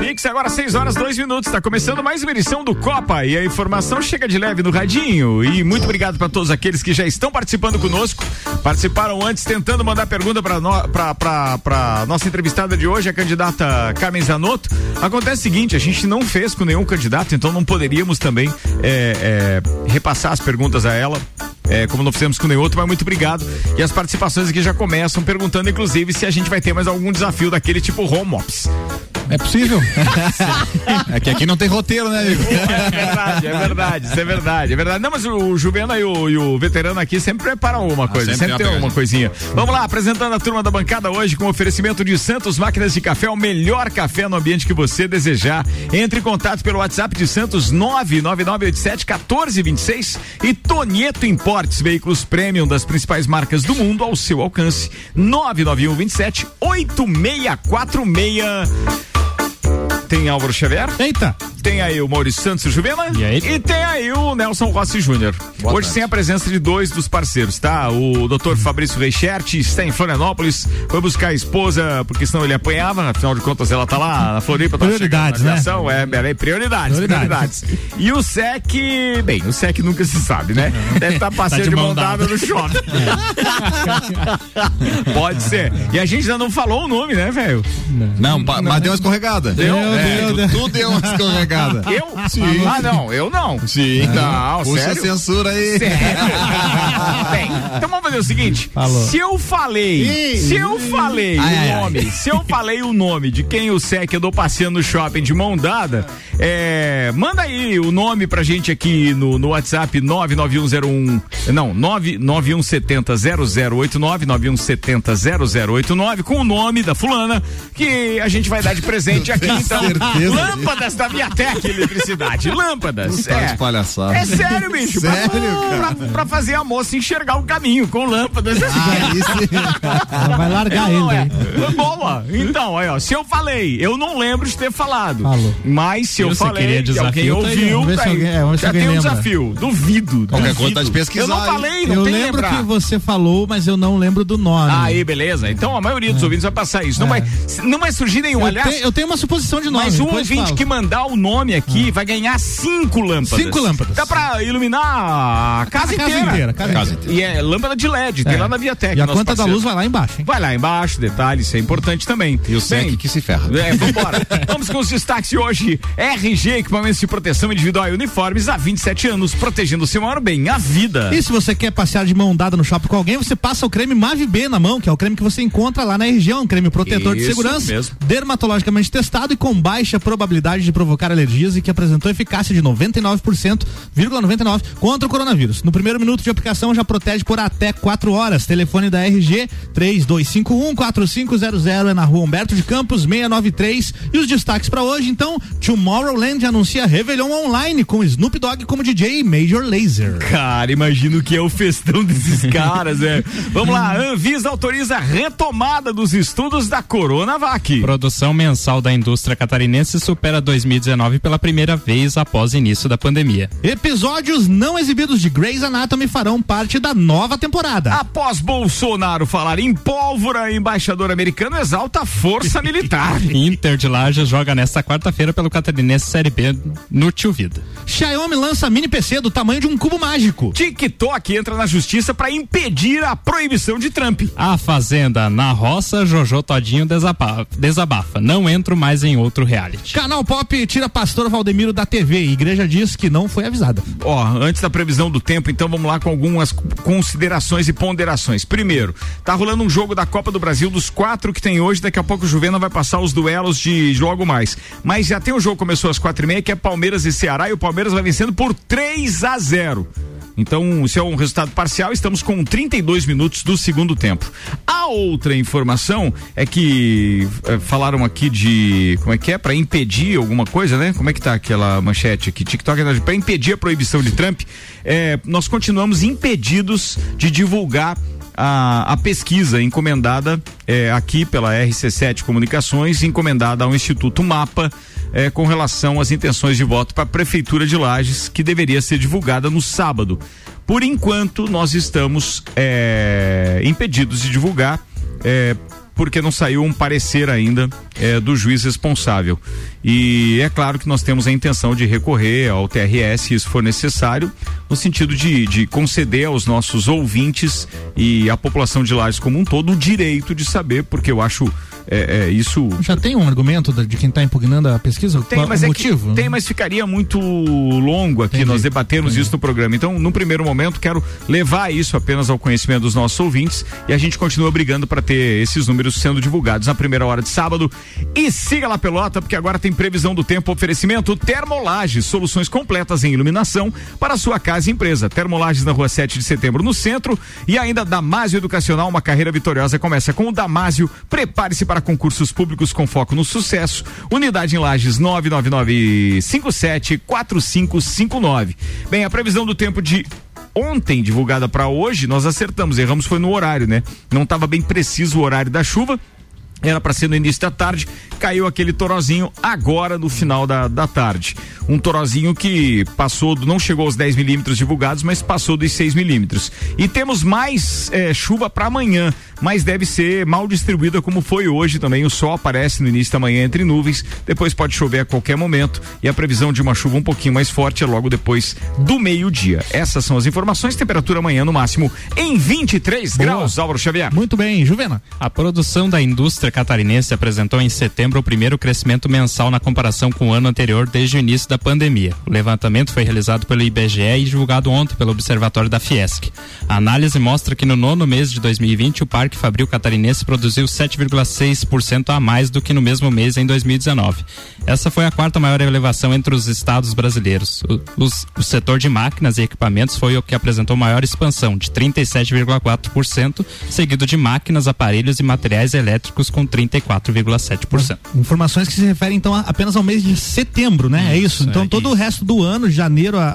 Mix, agora 6 horas, 2 minutos. Está começando mais uma edição do Copa e a informação chega de leve no radinho. E muito obrigado para todos aqueles que já estão participando conosco. Participaram antes tentando mandar pergunta para no, nossa entrevistada de hoje, a candidata Carmen Zanotto. Acontece o seguinte: a gente não fez com nenhum candidato, então não poderíamos também é, é, repassar as perguntas a ela é, como não fizemos com nenhum outro, mas muito obrigado. E as participações aqui já começam perguntando, inclusive, se a gente vai ter mais algum desafio daquele tipo home ops. É possível? é que aqui não tem roteiro, né, amigo? É verdade, é verdade, isso é verdade, é verdade. Não, mas o Juvena e o, e o veterano aqui sempre preparam uma ah, coisa, sempre, sempre tem uma coisinha. Vamos lá, apresentando a turma da bancada hoje com oferecimento de Santos Máquinas de Café, o melhor café no ambiente que você desejar. Entre em contato pelo WhatsApp de Santos 99987 1426 e Tonieto Importes, veículos premium das principais marcas do mundo ao seu alcance. 991 27 8646 tem Álvaro Xavier. Eita. Tem aí o Maurício Santos e Juvena. E aí? E tem aí o Nelson Rossi Júnior. Hoje tarde. sem a presença de dois dos parceiros, tá? O doutor Fabrício Reichert está em Florianópolis, foi buscar a esposa, porque senão ele apanhava, afinal de contas ela tá lá na Floripa. Tá prioridades, né? É, é, prioridades, prioridades, prioridades. E o SEC, bem, o SEC nunca se sabe, né? Deve estar tá passeio tá de, mão dada no shopping. É. Pode ser. E a gente ainda não falou o nome, né, velho? Não, não, mas deu uma escorregada. Deu? Meu é, Deus. Tu deu uma escorregada. Eu? Sim. Ah, não, eu não. Sim. Não, Puxa sério? a censura aí. Sério? Bem, então vamos fazer o seguinte. Falou. Se eu falei, se eu falei ai, o nome, ai. se eu falei o nome de quem o SEC andou passeando no shopping de mão dada, é, manda aí o nome pra gente aqui no, no WhatsApp 99101, não, 99170 0089, 9170 0089, com o nome da fulana, que a gente vai dar de presente aqui, então. Certeza lâmpadas da Viatec Eletricidade, lâmpadas. Tá é. palhaçada. É sério, bicho. Sério, pra, pra, pra, fazer a moça enxergar o caminho com lâmpadas. Ah, isso. Ela vai largar ele. É. Boa. Então, aí, ó, se eu falei, eu não lembro de ter falado. Falou. Mas se eu eu falei, desafio, alguém tá ouviu, tá aí. Alguém, é, já tem um desafio. Duvido. Qualquer coisa tá de pesquisar. Eu não falei, não eu tem lembro lembrar. que você falou, mas eu não lembro do nome. Aí, beleza. Então a maioria dos é. ouvintes vai passar isso. Não, é. vai, não vai surgir nenhum. Eu, aliás, te, eu tenho uma suposição de nome. Mas um ouvinte que mandar o nome aqui ah. vai ganhar cinco lâmpadas. Cinco lâmpadas. Dá pra iluminar a casa, a casa inteira. inteira. Casa, casa inteira. E é lâmpada de LED, tem é. lá na Viatec. E a conta parceiro. da luz vai lá embaixo. Hein? Vai lá embaixo, detalhe, isso é importante também. E o SEC que se ferra. É, vambora. Vamos com os destaques de hoje. RG, equipamentos de proteção individual e uniformes há 27 anos, protegendo o seu maior bem, a vida. E se você quer passear de mão dada no shopping com alguém, você passa o creme Mave B na mão, que é o creme que você encontra lá na região, um creme protetor isso de segurança, mesmo. dermatologicamente testado e com baixa probabilidade de provocar alergias e que apresentou eficácia de 99,99 ,99 contra o coronavírus. No primeiro minuto de aplicação já protege por até 4 horas. Telefone da RG 3251 4500 é na rua Humberto de Campos 693. E os destaques para hoje, então, Tomorrowland anuncia Réveillon online com Snoop Dogg como DJ Major Laser. Cara, imagino que é o festão desses caras, né? Vamos lá, Anvisa autoriza a retomada dos estudos da Coronavac. Produção mensal da indústria catarinense supera 2019 pela primeira vez após início da pandemia. Episódios não exibidos de Grey's Anatomy farão parte da nova temporada. Após Bolsonaro falar em pólvora, embaixador americano exalta a força militar. Inter de Laje joga nesta quarta-feira pelo catarinense Série B no Tio Vida. Xiaomi lança mini PC do tamanho de um cubo mágico. TikTok entra na justiça para impedir a proibição de Trump. A Fazenda na roça, Jojo Todinho desabafa. desabafa. Não entro mais em outro reality. Canal Pop tira pastor Valdemiro da TV. Igreja diz que não foi avisada. Ó, antes da previsão do tempo, então vamos lá com algumas considerações e ponderações. Primeiro, tá rolando um jogo da Copa do Brasil dos quatro que tem hoje. Daqui a pouco o Juvena vai passar os duelos de logo mais. Mas já tem um jogo começou às quatro e meia que é Palmeiras e Ceará e o Palmeiras vai vencendo por 3 a 0. Então, se é um resultado parcial, estamos com 32 minutos do segundo tempo. A outra informação é que é, falaram aqui de. Como é que é? Para impedir alguma coisa, né? Como é que tá aquela manchete aqui? TikTok é para impedir a proibição de Trump. É, nós continuamos impedidos de divulgar a, a, pesquisa encomendada é, aqui pela RC7 Comunicações, encomendada ao Instituto Mapa eh, com relação às intenções de voto para a Prefeitura de Lages, que deveria ser divulgada no sábado. Por enquanto, nós estamos eh, impedidos de divulgar. Porque não saiu um parecer ainda é, do juiz responsável. E é claro que nós temos a intenção de recorrer ao TRS, se isso for necessário, no sentido de, de conceder aos nossos ouvintes e à população de Lages como um todo o direito de saber, porque eu acho é, é, isso. Já tem um argumento de quem está impugnando a pesquisa? Tem, mas é motivo? tem, mas ficaria muito longo aqui Entendi. nós debatermos Entendi. isso no programa. Então, no primeiro momento, quero levar isso apenas ao conhecimento dos nossos ouvintes e a gente continua brigando para ter esses números sendo divulgados na primeira hora de sábado. E siga lá pelota, porque agora tem previsão do tempo oferecimento Termolages, soluções completas em iluminação para sua casa e empresa. Termolages na rua 7 de setembro, no centro. E ainda Damásio Educacional, uma carreira vitoriosa começa com o Damásio. Prepare-se para concursos públicos com foco no sucesso. Unidade em Lages 999574559. Bem, a previsão do tempo de ontem divulgada para hoje, nós acertamos, erramos foi no horário, né? Não estava bem preciso o horário da chuva, era para ser no início da tarde, caiu aquele torozinho agora no final da, da tarde. Um torozinho que passou, não chegou aos 10 milímetros divulgados, mas passou dos 6 milímetros. E temos mais é, chuva para amanhã, mas deve ser mal distribuída como foi hoje também. O sol aparece no início da manhã entre nuvens, depois pode chover a qualquer momento e a previsão de uma chuva um pouquinho mais forte é logo depois do meio-dia. Essas são as informações. Temperatura amanhã no máximo em 23 Boa. graus, Álvaro Xavier. Muito bem, Juvena. A produção da indústria catarinense apresentou em setembro o primeiro crescimento mensal na comparação com o ano anterior desde o início da pandemia. O levantamento foi realizado pelo IBGE e divulgado ontem pelo Observatório da Fiesc. A análise mostra que no nono mês de 2020 o Parque Fabril Catarinense produziu 7,6% a mais do que no mesmo mês em 2019. Essa foi a quarta maior elevação entre os estados brasileiros. O, os, o setor de máquinas e equipamentos foi o que apresentou maior expansão, de 37,4%, seguido de máquinas, aparelhos e materiais elétricos com 34,7%. Informações que se referem então apenas ao mês de setembro, né? É isso. é isso. Então é todo isso. o resto do ano, de janeiro a,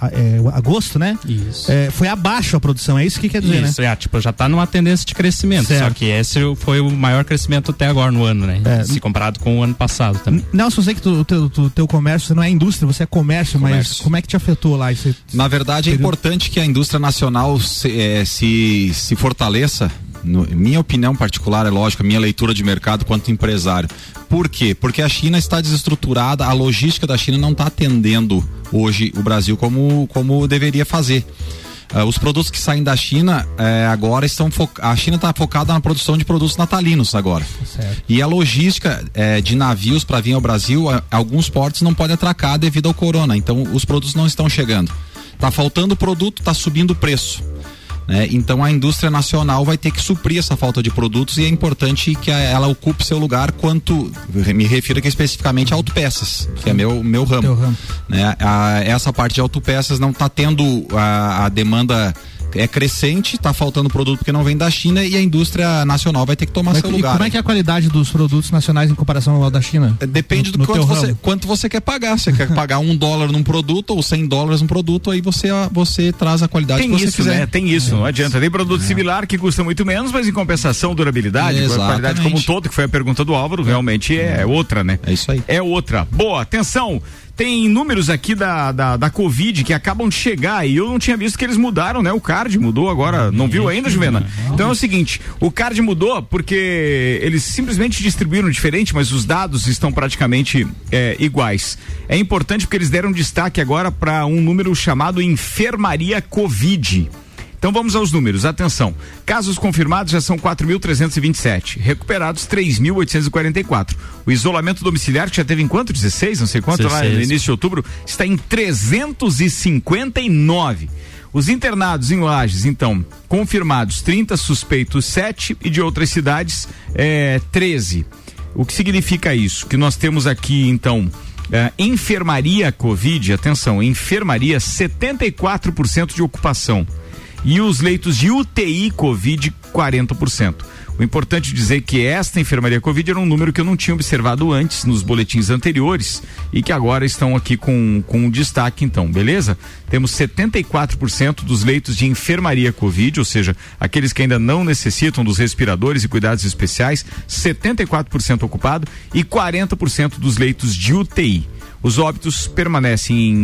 a, a é, agosto, né? Isso. É, foi abaixo a produção, é isso que quer dizer, isso, né? É, tipo, já está numa tendência de crescimento. Certo. Só que esse foi o maior crescimento até agora no ano, né? É. Se comparado com o ano passado também. Nelson, eu sei que o teu, tu, teu comércio, você não é indústria, você é comércio, comércio. mas como é que te afetou lá? Esse, Na verdade, é importante que a indústria nacional se, é, se, se fortaleça no, minha opinião particular, é lógico, a minha leitura de mercado quanto empresário. Por quê? Porque a China está desestruturada, a logística da China não está atendendo hoje o Brasil como, como deveria fazer. Uh, os produtos que saem da China uh, agora estão a China está focada na produção de produtos natalinos agora certo. e a logística uh, de navios para vir ao Brasil alguns portos não podem atracar devido ao corona então os produtos não estão chegando está faltando produto está subindo o preço né? Então a indústria nacional vai ter que suprir essa falta de produtos e é importante que ela ocupe seu lugar quanto me refiro aqui especificamente a autopeças, que é meu meu ramo. ramo. Né? A, essa parte de autopeças não está tendo a, a demanda é crescente, está faltando produto porque não vem da China e a indústria nacional vai ter que tomar Mas, seu lugar. como é que é a qualidade dos produtos nacionais em comparação ao da China? Depende no, do quanto você, quanto você quer pagar. Você quer pagar um dólar num produto ou cem dólares num produto, aí você, você traz a qualidade tem que você isso, quiser. Né? Tem isso, é. não adianta. Tem produto é. similar que custa muito menos, mas em compensação, durabilidade, qualidade como um todo, que foi a pergunta do Álvaro, realmente é, é outra, né? É isso aí. É outra. Boa, atenção. Tem números aqui da, da, da Covid que acabam de chegar e eu não tinha visto que eles mudaram, né? O card mudou agora. Não viu ainda, Juvena? Então é o seguinte: o card mudou porque eles simplesmente distribuíram diferente, mas os dados estão praticamente é, iguais. É importante porque eles deram destaque agora para um número chamado enfermaria Covid. Então vamos aos números. Atenção. Casos confirmados já são 4.327. Recuperados 3.844. O isolamento domiciliar que já teve em quanto? 16? Não sei quanto 16. lá no início de outubro está em 359. Os internados em Lages, então, confirmados 30, suspeitos 7 e de outras cidades é, 13. O que significa isso? Que nós temos aqui, então, é, enfermaria Covid, atenção, enfermaria 74% de ocupação e os leitos de UTI Covid 40%. O importante dizer que esta enfermaria Covid era um número que eu não tinha observado antes nos boletins anteriores e que agora estão aqui com, com destaque, então, beleza? Temos 74% dos leitos de enfermaria Covid, ou seja, aqueles que ainda não necessitam dos respiradores e cuidados especiais, 74% ocupado e 40% dos leitos de UTI. Os óbitos permanecem em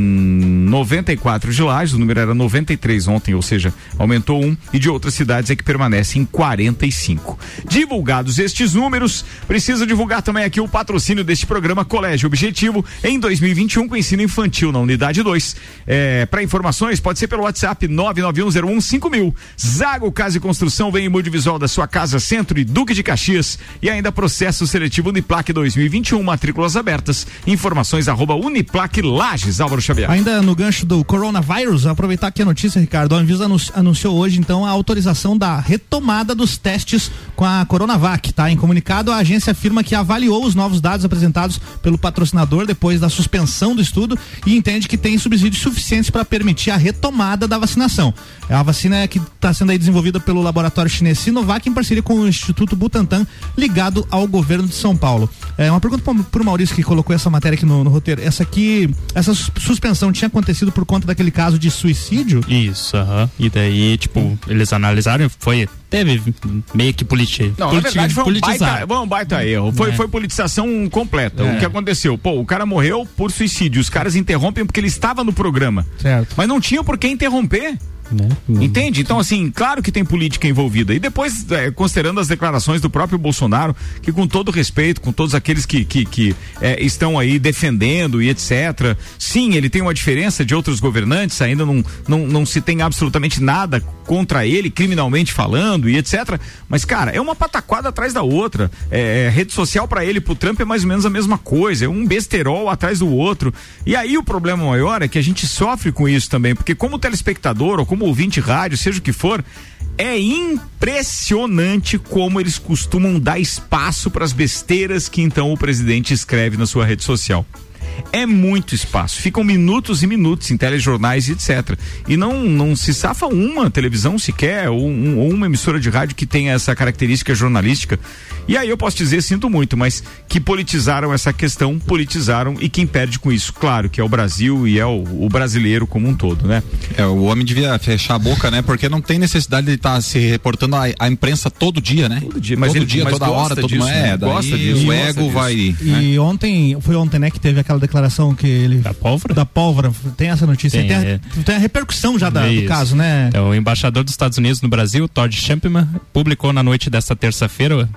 94 de Lages, o número era 93 ontem, ou seja, aumentou um, e de outras cidades é que permanece em 45. Divulgados estes números, precisa divulgar também aqui o patrocínio deste programa Colégio Objetivo em 2021 com ensino infantil na unidade 2. É, Para informações, pode ser pelo WhatsApp 991015000. Zago Casa e Construção vem em multivisual da sua casa, Centro e Duque de Caxias. E ainda processo seletivo Uniplac 2021, matrículas abertas. Informações arroba Uniplac Lages, Álvaro Xavier. Ainda no gancho do coronavírus, aproveitar aqui a notícia, Ricardo. A Anvisa anunciou hoje, então, a autorização da retomada dos testes com a Coronavac, tá? Em comunicado, a agência afirma que avaliou os novos dados apresentados pelo patrocinador depois da suspensão do estudo e entende que tem subsídios suficientes para permitir a retomada da vacinação. A vacina é que está sendo aí desenvolvida pelo laboratório chinês Sinovac em parceria com o Instituto Butantan, ligado ao governo de São Paulo. É uma pergunta para o Maurício que colocou essa matéria aqui no, no roteiro. Essa aqui, essa suspensão tinha acontecido por conta daquele caso de suicídio? Isso, aham. Uh -huh. E daí, tipo, eles analisaram, foi teve meio que politi Não, na verdade foi um baita, um baita erro. Foi, é. foi politização completa. É. O que aconteceu? Pô, o cara morreu por suicídio. Os caras interrompem porque ele estava no programa. Certo. Mas não tinha por que interromper. Né? Entende? Então, assim, claro que tem política envolvida. E depois, é, considerando as declarações do próprio Bolsonaro, que com todo respeito, com todos aqueles que, que, que é, estão aí defendendo e etc. Sim, ele tem uma diferença de outros governantes, ainda não, não, não se tem absolutamente nada contra ele, criminalmente falando e etc. Mas, cara, é uma pataquada atrás da outra. É, é rede social para ele, pro Trump é mais ou menos a mesma coisa. É um besterol atrás do outro. E aí o problema maior é que a gente sofre com isso também, porque como telespectador ou como ouvinte rádio, seja o que for, é impressionante como eles costumam dar espaço para as besteiras que então o presidente escreve na sua rede social é muito espaço. Ficam minutos e minutos em telejornais e etc. E não, não se safa uma televisão sequer, ou, um, ou uma emissora de rádio que tenha essa característica jornalística. E aí eu posso dizer, sinto muito, mas que politizaram essa questão, politizaram e quem perde com isso, claro, que é o Brasil e é o, o brasileiro como um todo, né? É, o homem devia fechar a boca, né? Porque não tem necessidade de estar tá se reportando a, imprensa todo dia, né? Todo dia, mas todo ele, dia, mas toda hora, todo disso, é, né? gosta disso. O ego vai. E né? ontem, foi ontem, né, que teve aquela declaração que ele. Da pólvora? Da pólvora. Tem essa notícia. Tem, tem, a, é. tem a, repercussão já da, do caso, né? É, o embaixador dos Estados Unidos no Brasil, Todd Champman, publicou na noite desta terça-feira,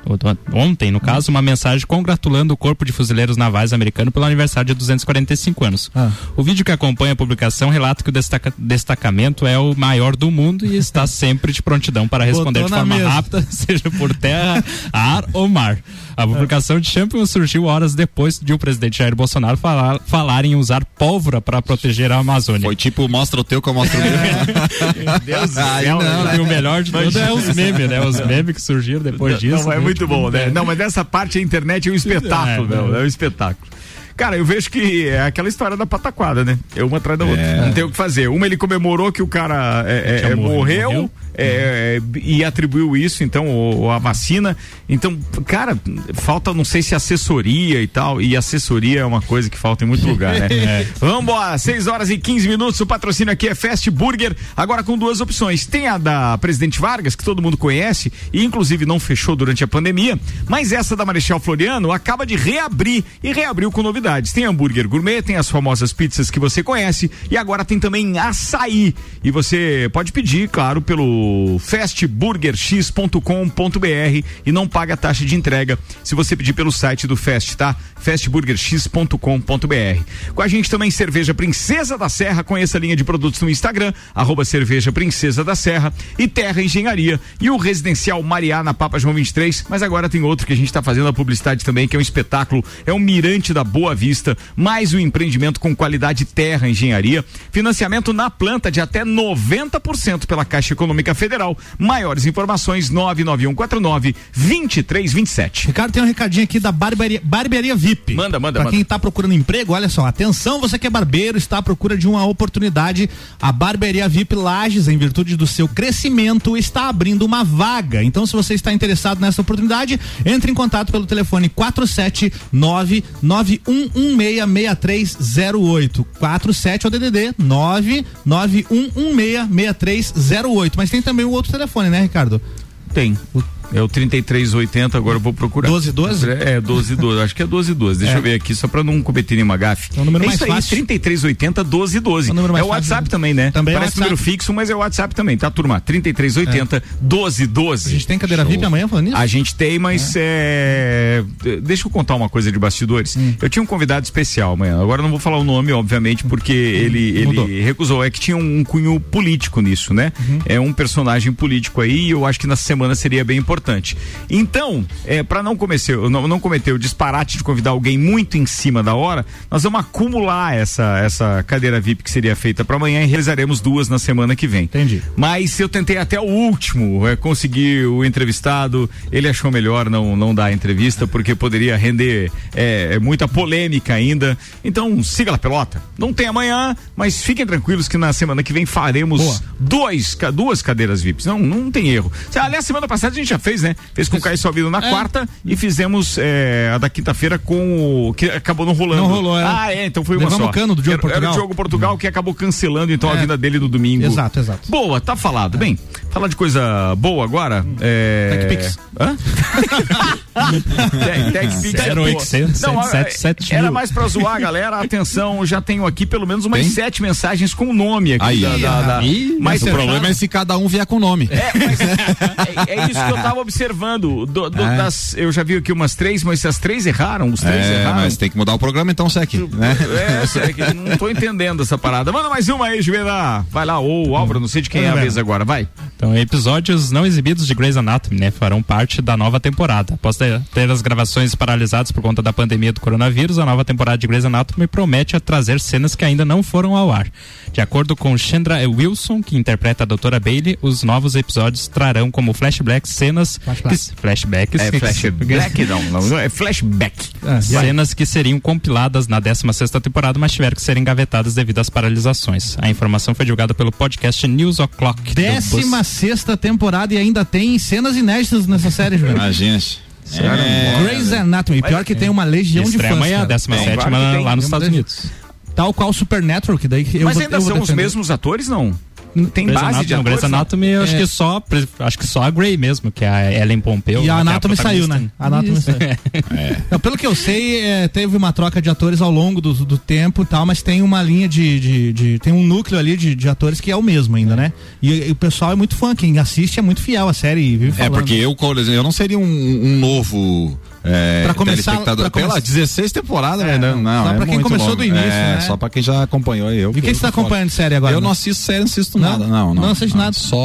ontem no caso, uma mensagem congratulando o Corpo de Fuzileiros Navais americano pelo aniversário de 245 anos. Ah. O vídeo que acompanha a publicação relata que o destaca, destacamento é o maior do mundo e está sempre de prontidão para responder Botou de forma mesa. rápida, seja por terra, ar ou mar. A publicação de Champion surgiu horas depois de o presidente Jair Bolsonaro falar, falar em usar pólvora para proteger a Amazônia. Foi tipo, mostra o teu que eu mostro o meu. Meu Deus do céu. Não, né? E o melhor de tudo é os memes, né? Os memes que surgiram depois não, disso. Não, é muito bom, né? Não, mas dessa parte a internet é um espetáculo, é, meu. É um espetáculo. Cara, eu vejo que é aquela história da pataquada, né? É uma atrás da outra. É. Não tem o que fazer. Uma ele comemorou que o cara é, é, morreu, morreu é, e atribuiu isso, então, a vacina. Então, cara, falta, não sei se assessoria e tal, e assessoria é uma coisa que falta em muito lugar, né? é. Vamos embora, 6 horas e 15 minutos, o patrocínio aqui é Fast Burger, agora com duas opções. Tem a da Presidente Vargas, que todo mundo conhece, e inclusive não fechou durante a pandemia, mas essa da Marechal Floriano acaba de reabrir, e reabriu com novidades. Tem hambúrguer gourmet, tem as famosas pizzas que você conhece, e agora tem também açaí. E você pode pedir, claro, pelo fastburgerx.com.br e não paga taxa de entrega. Se você pedir pelo site do Fast, tá? fastburgerx.com.br. Com a gente também Cerveja Princesa da Serra, conheça a linha de produtos no Instagram, arroba Cerveja Princesa da Serra e Terra Engenharia. E o Residencial Mariá na Papa João 23, mas agora tem outro que a gente está fazendo a publicidade também, que é um espetáculo, é o Mirante da Boa Vista, mais um empreendimento com qualidade Terra Engenharia, financiamento na planta de até 90% pela Caixa Econômica Clínica Federal. Maiores informações 99149 2327. Ricardo, tem um recadinho aqui da barbearia, barbearia VIP. Manda, manda, Pra manda. quem tá procurando emprego, olha só, atenção, você que é barbeiro, está à procura de uma oportunidade. A barbearia VIP Lages, em virtude do seu crescimento, está abrindo uma vaga. Então, se você está interessado nessa oportunidade, entre em contato pelo telefone 479 91166308. 47 é o DDD 991166308. Mas tem também o outro telefone, né, Ricardo? Tem. É o 3380, agora eu vou procurar. 1212? É, 1212. Acho que é 1212. Deixa É. eu ver aqui, só pra não cometer nenhuma gafe. É o número é mais isso aí, fácil. 3380 1212. É o número mais é o fácil, WhatsApp né? também, né? Também é Parece WhatsApp. número fixo, mas é o WhatsApp também, tá, turma? 3380 1212. A gente tem cadeira VIP amanhã falando nisso? A gente tem, mas é. deixa eu contar uma coisa de bastidores. Hum. Eu tinha um convidado especial amanhã. Agora eu não vou falar o nome, obviamente, porque ele, Hum. Mudou. ele recusou. É que tinha um cunho político nisso, né? Uhum. É um personagem político aí e eu acho que na semana seria bem importante. Então, é, para não cometer, não, não cometer o disparate de convidar alguém muito em cima da hora, nós vamos acumular essa, essa cadeira VIP que seria feita para amanhã e realizaremos duas na semana que vem. Entendi. Mas eu tentei até o último é, conseguir o entrevistado. Ele achou melhor não, não dar a entrevista, porque poderia render é, é, muita polêmica ainda. Então, siga a pelota. Não tem amanhã, mas fiquem tranquilos que na semana que vem faremos Boa. dois, duas cadeiras VIPs. Não, não tem erro. Aliás, semana passada a gente já fez, né? Fez com o Caio Salvino na É. quarta e fizemos é, a da quinta-feira com o. que acabou não rolando. Não rolou, é. Ah, é, então foi uma Levamos só. o cano do Diogo era, era Portugal. o Diogo Portugal que acabou cancelando então a É. vinda dele no domingo. Exato, exato. Boa, tá falado. Bem, falar de coisa boa agora. É... TechPix. Hã? Tech- TechPix é boa. 0800 Não, 777 Era mais pra zoar a galera. Atenção, já tenho aqui pelo menos umas Tem? sete mensagens com o nome aqui. Aí. da- da- da- Ih, Mas o problema é se cada um vier com nome. é, mas é, é isso que eu tava observando. Do- do- É. das- eu já vi aqui umas três, mas as três erraram, os três É, erraram. mas tem que mudar o programa então, Sec. Né? É, que não tô entendendo essa parada. Manda mais uma aí, Juvenal. Vai lá, ou Álvaro, não sei de quem é a vez agora, vai. Então, episódios não exibidos de Grey's Anatomy, né, farão parte da nova temporada. Após ter, ter as gravações paralisadas por conta da pandemia do coronavírus, a nova temporada de Grey's Anatomy promete a trazer cenas que ainda não foram ao ar. De acordo com Chandra Wilson, que interpreta a Doutora Bailey, os novos episódios trarão como flashbacks cenas Flashback. que- flashbacks É flashback, não, não, é flashback. Ah, cenas que seriam compiladas na 16 sexta temporada, mas tiveram que ser engavetadas devido às paralisações. A informação foi divulgada pelo podcast News O'Clock. Sexta temporada e ainda tem cenas inéditas nessa série, Juvenal. Imagina. É, Grey's Anatomy. Pior que tem uma legião de Estreia fãs. amanhã, cara. 17 Claro que tem. lá nos Estados Unidos. Tal qual Supernatural, que daí eu Mas vou, ainda eu vou são os mesmos atores, não? Tem Grey's base de Anatomy, Grey's atores, não? Anatomy, eu acho É. que só, acho que só a Grey mesmo, que é a Ellen Pompeu. E né, a que é Anatomy saiu, né? A Anatomy saiu. Não, pelo que eu sei, é, teve uma troca de atores ao longo do, do tempo e tal, mas tem uma linha de. de- de- tem um núcleo ali de, de atores que é o mesmo ainda, né? E, e o pessoal é muito fã, quem assiste é muito fiel à série e vive É, falando. porque eu, por exemplo, eu não seria um, um novo. É, Pra começar- telespectador. pra Pela come- 16 temporadas, É, né? não, Não, só é pra quem começou longo. do início, É, né? só pra quem já acompanhou eu. E o que, você tá acompanhando de série agora? Eu né? não assisto série, não assisto Não? nada. Não, não. Não assiste nada? Só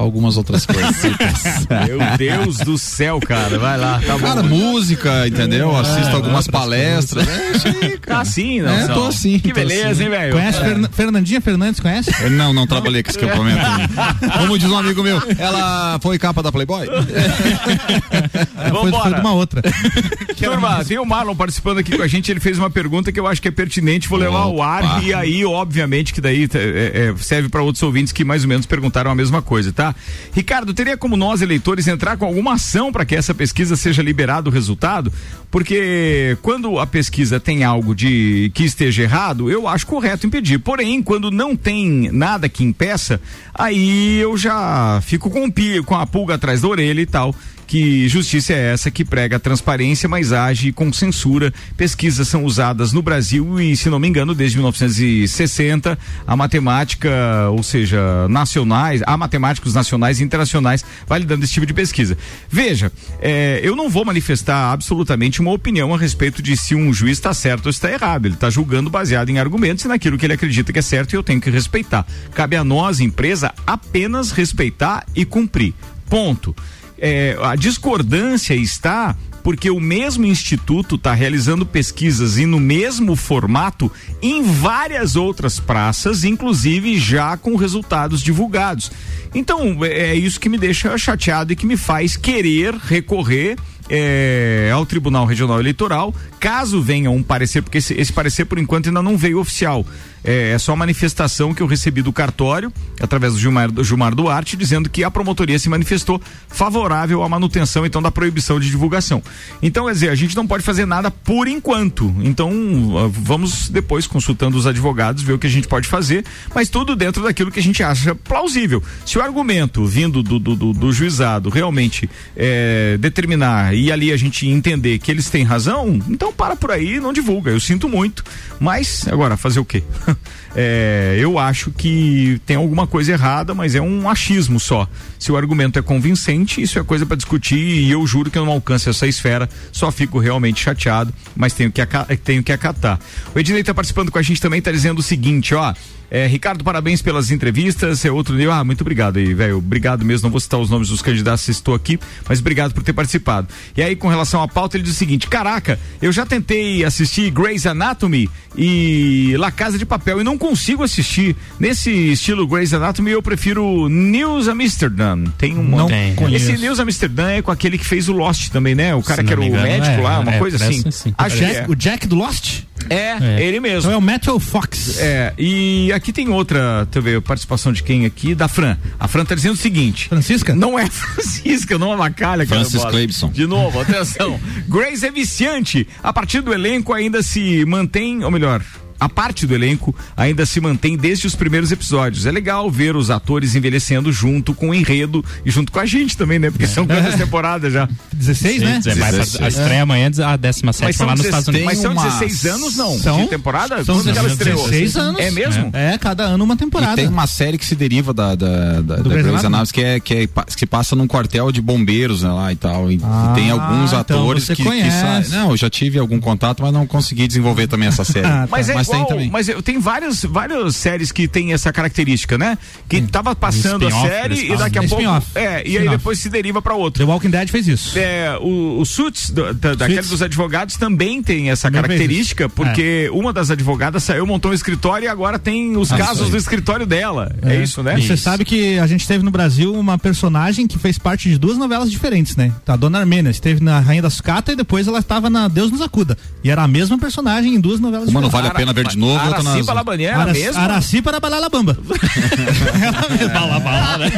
algumas outras coisas. Meu Deus do céu, cara. Vai lá, tá bom. Cara, música, entendeu? Assisto algumas palestras. É, Tá assim, não? É, tô assim, Que tô beleza, assim. hein, velho? Conhece Fernan- Fernandinha Fernandes, conhece? Eu Não, não trabalhei com esse equipamento. Como diz um amigo meu, ela foi capa da Playboy? É, foi de uma outra. Turma, tem o Marlon participando aqui com a gente, ele fez uma pergunta que eu acho que é pertinente, vou levar ao ar e aí, obviamente, que daí é, é, serve para outros ouvintes que mais ou menos perguntaram a mesma coisa, tá? Ricardo, teria como nós, eleitores, entrar com alguma ação para que essa pesquisa seja liberado o resultado? Porque quando a pesquisa tem algo de que esteja errado, eu acho correto impedir. Porém, quando não tem nada que impeça, aí eu já fico com, com a pulga atrás da orelha e tal que justiça é essa que prega a transparência, mas age com censura. Pesquisas são usadas no Brasil e, se não me engano, desde 1960, a matemática, ou seja, nacionais, há matemáticos nacionais e internacionais validando esse tipo de pesquisa. Veja, eh, eu não vou manifestar absolutamente uma opinião a respeito de se um juiz está certo ou está errado. Ele está julgando baseado em argumentos e naquilo que ele acredita que é certo e eu tenho que respeitar. Cabe a nós, empresa, apenas respeitar e cumprir. Ponto é, a discordância está porque o mesmo instituto está realizando pesquisas e no mesmo formato em várias outras praças, inclusive já com resultados divulgados. Então, é é isso que me deixa chateado e que me faz querer recorrer é, ao Tribunal Regional Eleitoral, caso venha um parecer, porque esse, esse parecer por enquanto ainda não veio oficial. É, é só manifestação que eu recebi do cartório, através do Gilmar, do Gilmar Duarte, dizendo que a promotoria se manifestou favorável à manutenção, então, da proibição de divulgação. Então, quer dizer, a gente não pode fazer nada por enquanto. Então, ah, vamos depois, consultando os advogados, ver o que a gente pode fazer, mas tudo dentro daquilo que a gente acha plausível. Se o argumento vindo do, do, do, do juizado realmente é, determinar e ali a gente entender que eles têm razão, então para por aí, não divulga. Eu sinto muito, mas agora fazer o quê? É, eu acho que tem alguma coisa errada, mas é um achismo só. Se o argumento é convincente, isso é coisa para discutir e eu juro que eu não alcanço essa esfera, só fico realmente chateado, mas tenho que, tenho que acatar. O Ednei está participando com a gente também, está dizendo o seguinte, ó. É, Ricardo, parabéns pelas entrevistas. É outro nível. Ah, muito obrigado aí, velho. Obrigado mesmo. Não vou citar os nomes dos candidatos se estou aqui, mas obrigado por ter participado. E aí, com relação à pauta, ele diz o seguinte: Caraca, eu já tentei assistir Grey's Anatomy e La Casa de Papel e não consigo assistir. Nesse estilo Grey's Anatomy, eu prefiro News Amsterdam. Tem um Não Tem. Esse News Amsterdam é com aquele que fez o Lost também, né? O cara que era o engano, médico é, lá, uma é, coisa assim. parece sim. Acho que é. Jack- O Jack do Lost? É, É. ele mesmo. Então é o Matthew Fox. É, e aqui tem outra, deixa eu ver, participação de quem aqui? Da Fran. A Fran tá dizendo o seguinte. Francisca? Não é Francisca, não é Macalha. Francis. Cleibson. De novo, atenção. Grace é viciante. A partir do elenco ainda se mantém, ou melhor, a parte do elenco ainda se mantém desde os primeiros episódios. É legal ver os atores envelhecendo junto com o enredo e junto com a gente também, né? Porque são quantas temporadas já? 16, né? É, vai pra- a estreia amanhã, a 17 Mas são, lá nos 16 Estados Unidos. mas são Tem uma- 16 anos, não? São- de temporada? são Quando que ela estreou? 16 anos. É mesmo? É, cada ano uma E temporada. tem uma série que se deriva da, da, da, da Grey's Anatomy? Que, é, que, é, que passa num quartel de bombeiros né, lá e tal. E, e Ah, tem alguns então atores que, que Não, eu já tive algum contato, mas não consegui desenvolver também essa série. Ah, tá. Mas é Mas tem igual, também. mas eu- tem várias, várias séries que tem essa característica, né? Que tava passando a spin-off, série e daqui a pouco. É, e aí depois se deriva pra outro. The Walking Dead fez isso. É, o, o Suits, do, da, daquele dos advogados, também tem essa Também característica, isso. porque uma das advogadas saiu, montou um escritório e agora tem os Ah, casos do escritório dela. É, isso, né? Você sabe que a gente teve no Brasil uma personagem que fez parte de duas novelas diferentes, né? Tá, a Dona Armênia esteve na Rainha da Sucata e depois ela estava na Deus nos acuda. E era a mesma personagem em duas novelas Uma não diferentes. vale a pena ver de novo, outra Araci nas... Balabanier era Araci- mesmo? Araci para bala, né?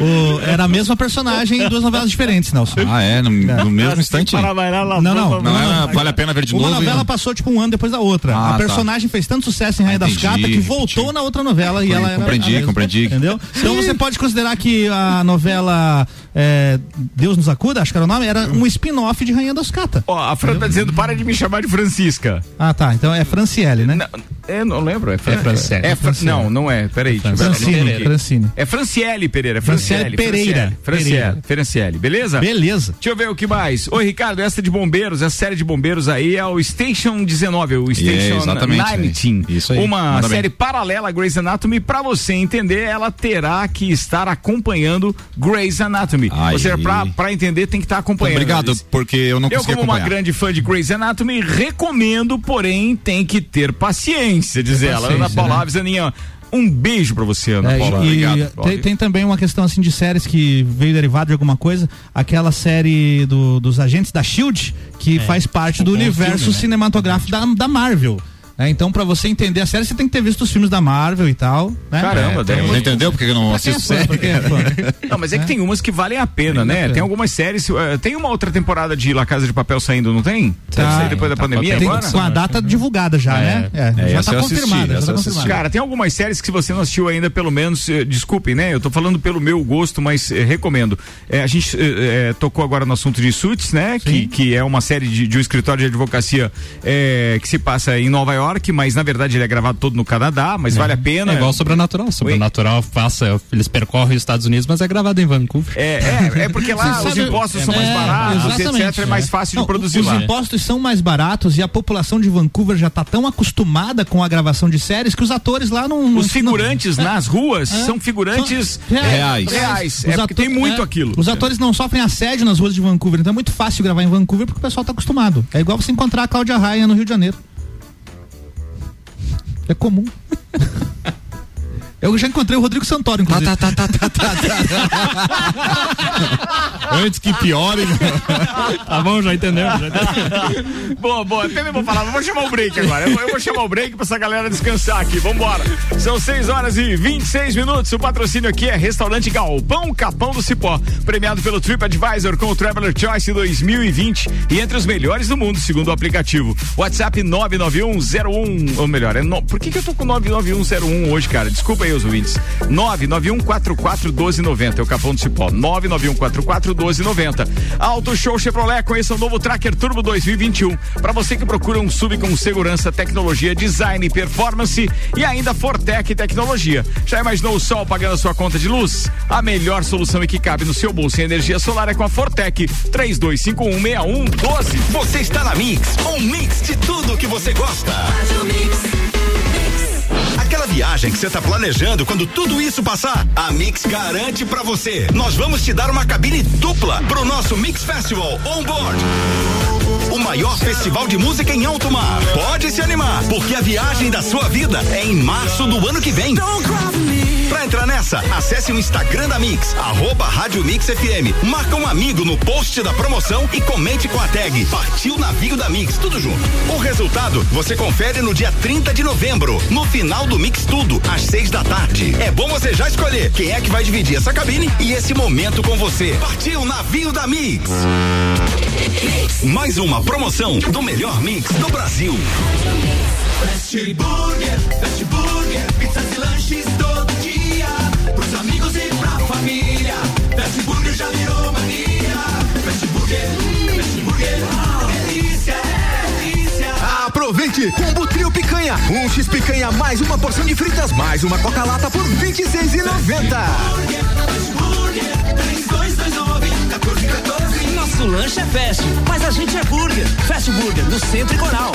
O- era a mesma personagem em duas novelas diferentes, Nelson. Ah, é? No, no mesmo instante? Não, não, Não, é, vale a pena ver de Uma novo? novela e- passou tipo um ano depois da outra. Ah, a tá. personagem fez tanto sucesso em Rainha da Entendi, Sucata que entendi. voltou na outra novela e ela era Compreendi, compreendi. Entendeu? Então você pode considerar que a novela é, Deus nos acuda, acho que era o nome, era um spin-off de Rainha da Sucata. Ó, a Fran tá dizendo, para de me chamar de Francisca. Ah, tá. Então é Franciele, né? Não, é, não lembro. É, Fran... É Franciele. É Fran- Franciele. Não, não é. Peraí. eu Não tem aqui. Francine. É Franciele Pereira. Franciele Franciele Pereira. Franciele. Franciele. Beleza? Beleza. Deixa eu ver o que mais. Oi, Ricardo, essa de bombeiros, essa série de bombeiros aí é o Station 19, o Station exatamente, 19. é. Isso aí, Uma manda bem. série paralela a Grey's Anatomy. Pra você entender, ela terá que estar acompanhando Grey's Anatomy. Aí. Ou seja, pra, pra entender, tem que estar acompanhando. Obrigado, porque eu não Eu, consegui como uma acompanhar. grande fã de Grey's Anatomy, recomendo, porém, tem que ter paciência, diz ela. Ana Paula né? Alves, Aninha, um beijo pra você, Ana É, Paula. e Obrigado. tem, tem também uma questão assim de séries que veio derivado de alguma coisa, aquela série do- dos agentes da Shield que faz parte do um universo filme, né? cinematográfico da, da Marvel. É, então, pra você entender a série, você tem que ter visto os filmes da Marvel e tal. Né? Caramba, deve- Você entendeu porque eu não é assisto pra quem é. Não, mas é que tem umas que valem a pena, né? pena. Tem algumas séries. eh, tem uma outra temporada de La Casa de Papel saindo, não tem? Tá. Deve sair depois da Tá, pandemia Tem, agora? com a data divulgada já, né? É, É, já tá assisti, confirmada. essa Já tá assisti. confirmada. Cara, tem algumas séries que se você não assistiu ainda, pelo menos, eh, desculpem, né? Eu tô falando pelo meu gosto, mas eh, recomendo. A gente eh, eh, tocou agora no assunto de Suits, né? Que, que é uma série de, de um escritório de advocacia eh, que se passa em Nova York. York, mas na verdade ele é gravado todo no Canadá, mas vale a pena. É igual Sobrenatural. Sobrenatural passa, eles percorrem os Estados Unidos, mas é gravado em Vancouver. É, é, é porque lá Você os sabe- impostos são mais É, baratos, exatamente. etc. É mais fácil Não, de produzir os lá. impostos são mais baratos e a população de Vancouver já está tão acostumada com a gravação de séries que os atores lá não. Os figurantes não- nas ruas É. são figurantes São reais. reais. Os É porque tem muito é, aquilo. Os atores não sofrem assédio nas ruas de Vancouver, então é muito fácil gravar em Vancouver porque o pessoal tá acostumado. É igual você encontrar a Cláudia Raia no Rio de Janeiro. É comum. Eu já encontrei o Rodrigo Santoro, inclusive. Tá, tá, tá, tá, tá, Antes que piore. Tá bom, já entendeu. Já entendeu. Boa, boa. Até nem vou falar, mas vou chamar o break agora. Eu, eu vou chamar o break pra essa galera descansar aqui. Vambora. São 6 horas e 26 minutos. O patrocínio aqui é Restaurante Galpão Capão do Cipó. Premiado pelo TripAdvisor com o Traveler Choice 2020 e entre os melhores do mundo, segundo o aplicativo. WhatsApp 99101. Ou melhor, é no, por que, que eu tô com 99101 hoje, cara? Desculpa aí os ouvintes. 991441290. É o Capão do Cipó. 991441290. Auto Show Chevrolet. Conheça o novo Tracker Turbo 2021. Para você que procura um sub com segurança, tecnologia, design, performance e ainda Fortec Tecnologia. Já imaginou o sol pagando a sua conta de luz? A melhor solução e que cabe no seu bolso em energia solar é com a Fortec. 32516112. Você está na Mix, um mix de tudo que você gosta. Aquela viagem que você está planejando quando tudo isso passar, a Mix garante pra você. Nós vamos te dar uma cabine dupla pro nosso Mix Festival On Board. O maior festival de música em alto mar. Pode se animar, porque a viagem da sua vida é em março do ano que vem. Pra entrar nessa, acesse o Instagram da Mix, arroba Rádio Mix FM. Marca um amigo no post da promoção e comente com a tag Partiu Navio da Mix, tudo junto. O resultado você confere no dia 30 de novembro, no final do Mix Tudo, às seis da tarde. É bom você já escolher quem é que vai dividir essa cabine e esse momento com você. Partiu Navio da Mix. Mais uma promoção do melhor mix do Brasil. Fast Burger, Fast Burger, Combo Trio Picanha. Um X Picanha mais uma porção de fritas mais uma Coca-Lata por R$ 26,90. Fast Burger, 3229, 1414. Nosso lanche é fast, mas a gente é burger. Fast Burger, no Centro e Coral.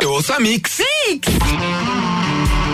Eu ouço a Mix.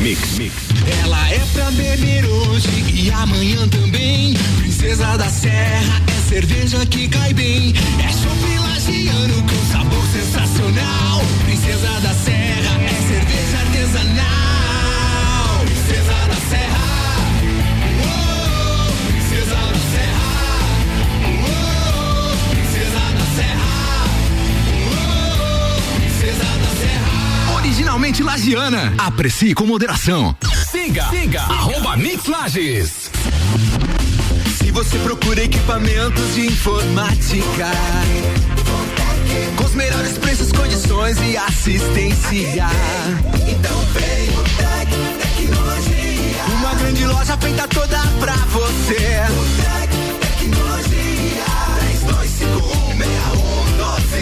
Mix, mix. Ela é pra beber hoje e amanhã também. Princesa da Serra é cerveja que cai bem. É chopp lagiano com sabor sensacional. Princesa da Serra é cerveja artesanal. Originalmente lagiana. Aprecie com moderação. Siga, siga, arroba Mix Lages. Se você procura equipamentos de informática, com os melhores preços, condições e assistência, então vem o Tec Tecnologia. Uma grande loja feita toda pra você.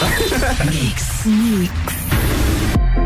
Mix, mix.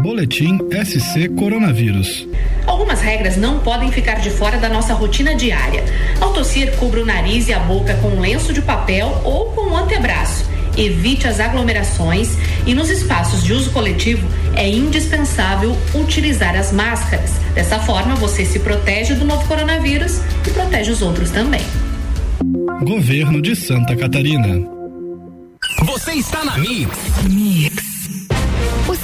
Boletim SC Coronavírus. Algumas regras não podem ficar de fora da nossa rotina diária. Ao tossir, cubra o nariz e a boca com um lenço de papel ou com um antebraço. Evite as aglomerações e nos espaços de uso coletivo é indispensável utilizar as máscaras. Dessa forma, você se protege do novo coronavírus e protege os outros também. Governo de Santa Catarina. Você está na Mix. Mix.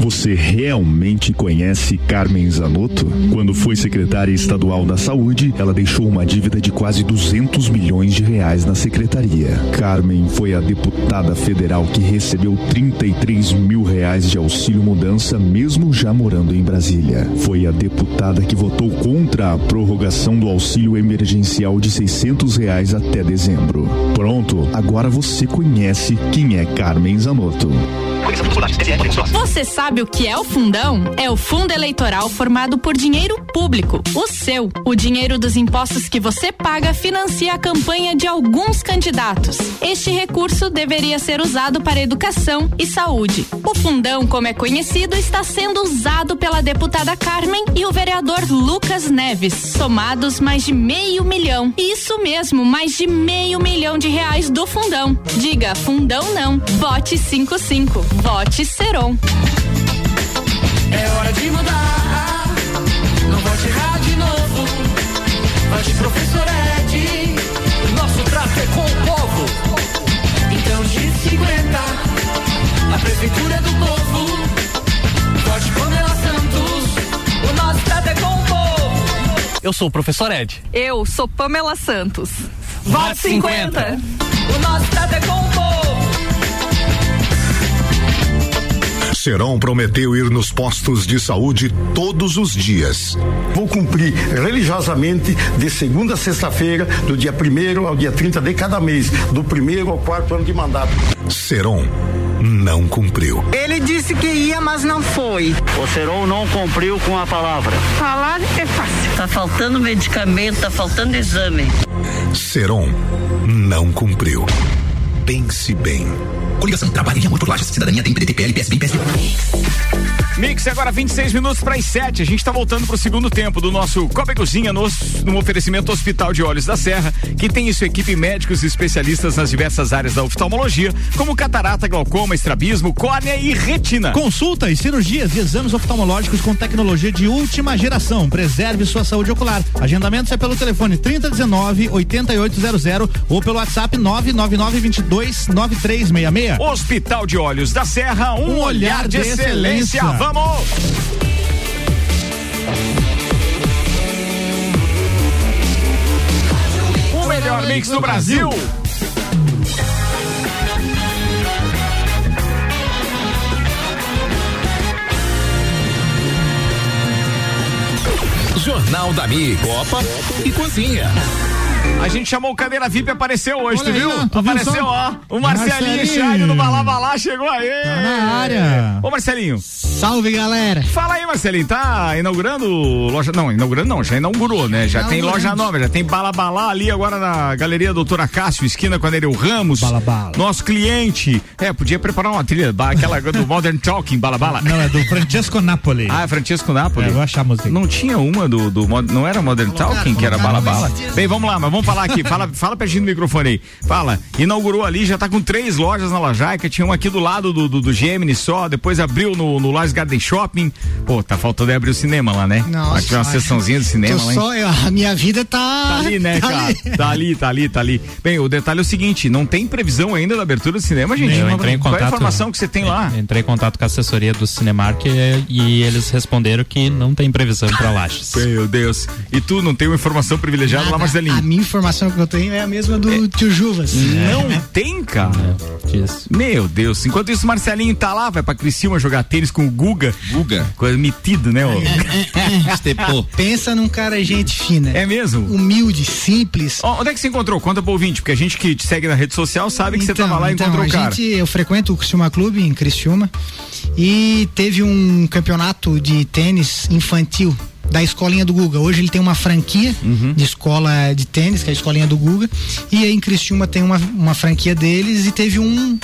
Você realmente conhece Carmen Zanotto? Quando foi secretária estadual da Saúde, ela deixou uma dívida de quase 200 milhões de reais na secretaria. Carmen foi a deputada federal que recebeu 33 mil reais de auxílio mudança, mesmo já morando em Brasília. Foi a deputada que votou contra a prorrogação do auxílio emergencial de 600 reais até dezembro. Pronto, agora você conhece quem é Carmen Zanotto. Você sabe o que é o fundão? É o fundo eleitoral formado por dinheiro público, o seu. O dinheiro dos impostos que você paga financia a campanha de alguns candidatos. Este recurso deveria ser usado para educação e saúde. O fundão, como é conhecido, está sendo usado pela deputada Carmen e o vereador Lucas Neves, somados mais de meio milhão. Isso mesmo, mais de meio milhão de reais do fundão. Diga fundão não. Vote 55. Vote Seron. É hora de mudar. Não vote errar de novo. Vote professor Ed. Nosso trato é com o povo. Então G50. A prefeitura é do povo. Vote Pamela Santos. O nosso trato é com o povo. Eu sou o professor Ed. Eu sou Pamela Santos. Vote 50. O nosso trato é com o povo. Seron prometeu ir nos postos de saúde todos os dias. Vou cumprir religiosamente de segunda a sexta-feira, do dia 1 ao dia 30 de cada mês, do primeiro ao quarto ano de mandato. Seron não cumpriu. Ele disse que ia, mas não foi. O Seron não cumpriu com a palavra. Falar é fácil. Tá faltando medicamento, tá faltando exame. Seron não cumpriu. Pense bem. Coligação Trabalho em Amor por Lages. Cidadania tem PDT, PL, PSB, PSB. Mix, agora 26 minutos para as 7. A gente está voltando para o segundo tempo do nosso Copa e Cozinha no, no oferecimento Hospital de Olhos da Serra, que tem em sua equipe médicos e especialistas nas diversas áreas da oftalmologia, como catarata, glaucoma, estrabismo, córnea e retina. Consultas, cirurgias e exames oftalmológicos com tecnologia de última geração. Preserve sua saúde ocular. Agendamentos é pelo telefone 3019 8800 ou pelo WhatsApp 999 22 9366. Hospital de Olhos da Serra, um, Um olhar de, excelência. Vamos! O melhor mix do Brasil. Jornal da Mi, Copa e Cozinha. A gente chamou o cadeira VIP apareceu hoje, Olha tu viu? tu viu apareceu, só? ó. O Marcelinho Marcelinho. Chade do Balabalá chegou aí. Tá na área. Ô, Marcelinho. Salve, galera. Fala aí, Marcelinho. Tá inaugurando loja. Não, inaugurando não, já inaugurou, né? Já tem loja nova, já tem Balabalá ali agora na Galeria Doutora Cássio, esquina com a Nereu Ramos. Balabala. Nosso cliente. É, podia preparar uma trilha, aquela do Modern Talking, Balabala. Não, é do Francesco Napoli. Ah, é Francesco Napoli. É, eu vou achar a música. Não tinha uma do, do mod- não era Modern Talking, que era Bala colocaram Bala. esses dias Bem, vamos lá, mas vamos falar aqui. Fala, fala pertinho do microfone aí. Fala. Inaugurou ali, já tá com três lojas na Lajaica. Tinha uma aqui do lado do, do, do Gemini só. Depois abriu no, no Garden Shopping. Pô, tá faltando aí abrir o cinema lá, né? Nossa, ter uma sessãozinha de cinema lá, só, eu- a minha vida tá. Tá ali, né, cara? ali. Tá ali, tá ali, tá ali. Bem, o detalhe é o seguinte: não tem previsão ainda da abertura do cinema, gente. Eu entrei em Qual é a contato- informação que você tem lá? Entrei em contato com a assessoria do Cinemark e, e eles responderam que não tem previsão para Lages. Meu Deus. E tu não tem uma informação privilegiada lá, Nada. Marcelinho? A minha informação que eu tenho é a mesma do tio Juvas. Não tem, cara. Disso. Meu Deus. Enquanto isso, Marcelinho tá lá, vai pra Criciúma jogar tênis com o Guga. Guga. Coisa metido, né? Estepou. Pensa num cara gente fina. É mesmo? Humilde, simples. Ó, onde é que você encontrou? Conta pro ouvinte, porque a gente que te segue na rede social sabe que você tava lá e então, encontrou a o cara. gente, eu frequento o Criciúma Clube em Criciúma e teve um campeonato de tênis infantil da escolinha do Guga. Hoje ele tem uma franquia Uhum. de escola de tênis, que é a escolinha do Guga, e aí em Criciúma tem uma, uma franquia deles e teve um,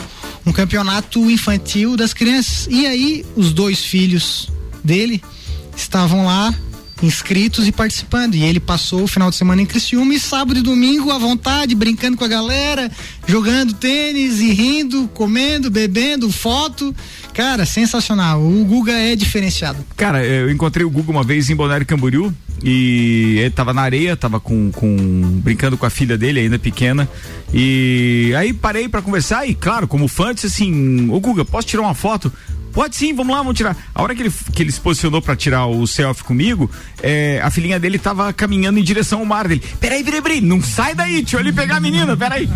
um campeonato infantil das crianças. E aí os dois filhos dele estavam lá inscritos e participando. E ele passou o final de semana em Criciúma e sábado e domingo à vontade, brincando com a galera, jogando tênis e rindo, comendo, bebendo, foto. Cara, sensacional. O Guga é diferenciado. Cara, eu encontrei o Guga uma vez em Balneário Camboriú e ele tava na areia, tava com, com brincando com a filha dele, ainda pequena. E aí parei pra conversar e, claro, como fã, disse assim: Ô Guga, posso tirar uma foto? Pode sim, vamos lá, vamos tirar. A hora que ele, que ele se posicionou pra tirar o selfie comigo, é, a filhinha dele tava caminhando em direção ao mar dele. Peraí, peraí, peraí, não sai daí, deixa eu ali pegar a menina, peraí.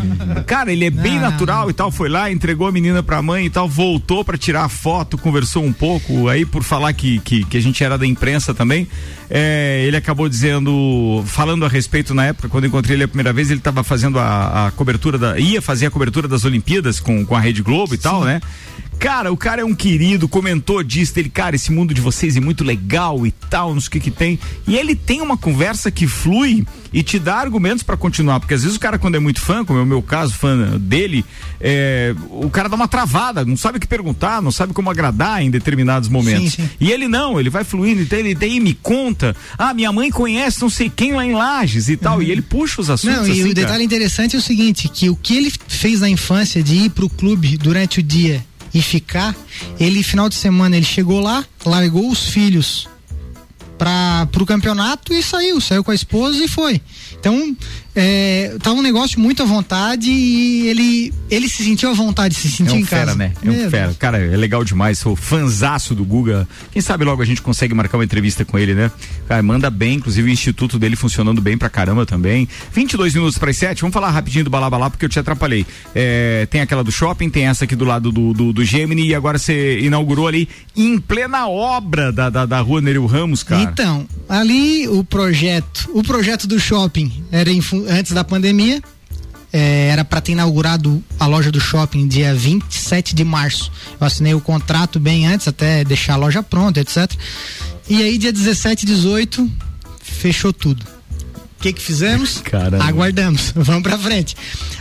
Cara, ele é bem natural e tal, foi lá, entregou a menina pra mãe e tal, voltou pra tirar a foto, conversou um pouco, aí por falar que, que, que a gente era da imprensa também, é, ele acabou dizendo, falando a respeito na época, quando encontrei ele a primeira vez, ele tava fazendo a, a cobertura da, ia fazer a cobertura das Olimpíadas com, com a Rede Globo e tal, né? Cara, o cara é um querido, comentou disso, ele, cara, esse mundo de vocês é muito legal e tal, não sei o que que tem. E ele tem uma conversa que flui e te dá argumentos pra continuar, porque às vezes o cara quando é muito fã, como é o meu caso, fã dele, é, o cara dá uma travada, não sabe o que perguntar, não sabe como agradar em determinados momentos. Sim, sim. E ele não, ele vai fluindo, então ele daí me conta, ah, minha mãe conhece não sei quem lá em Lages e tal, e ele puxa os assuntos Não, e assim, o detalhe cara. interessante é o seguinte, que o que ele fez na infância de ir pro clube durante o dia e ficar, ele final de semana ele chegou lá, largou os filhos para pro campeonato e saiu, saiu com a esposa e foi. Então, é, tá um negócio muito à vontade e ele ele se sentiu à vontade, se sentiu É um em fera, casa. né? É um Meu fera. Cara, é legal demais. Sou fanzaço do Guga. Quem sabe logo a gente consegue marcar uma entrevista com ele, né? Cara, manda bem, inclusive o instituto dele funcionando bem pra caramba também. 22 minutos para as 7. Vamos falar rapidinho do Balabalá porque eu te atrapalhei. É, tem aquela do shopping, tem essa aqui do lado do, do, do Gemini e agora você inaugurou ali em plena obra da, da, da rua Nereu Ramos, cara. Então, ali o projeto, o projeto do shopping era antes da pandemia, é, era para ter inaugurado a loja do shopping dia 27 de março. Eu assinei o contrato bem antes, até deixar a loja pronta, etc. E aí, dia 17 e 18, fechou tudo. O que que fizemos? Caramba. Aguardamos, vamos pra frente.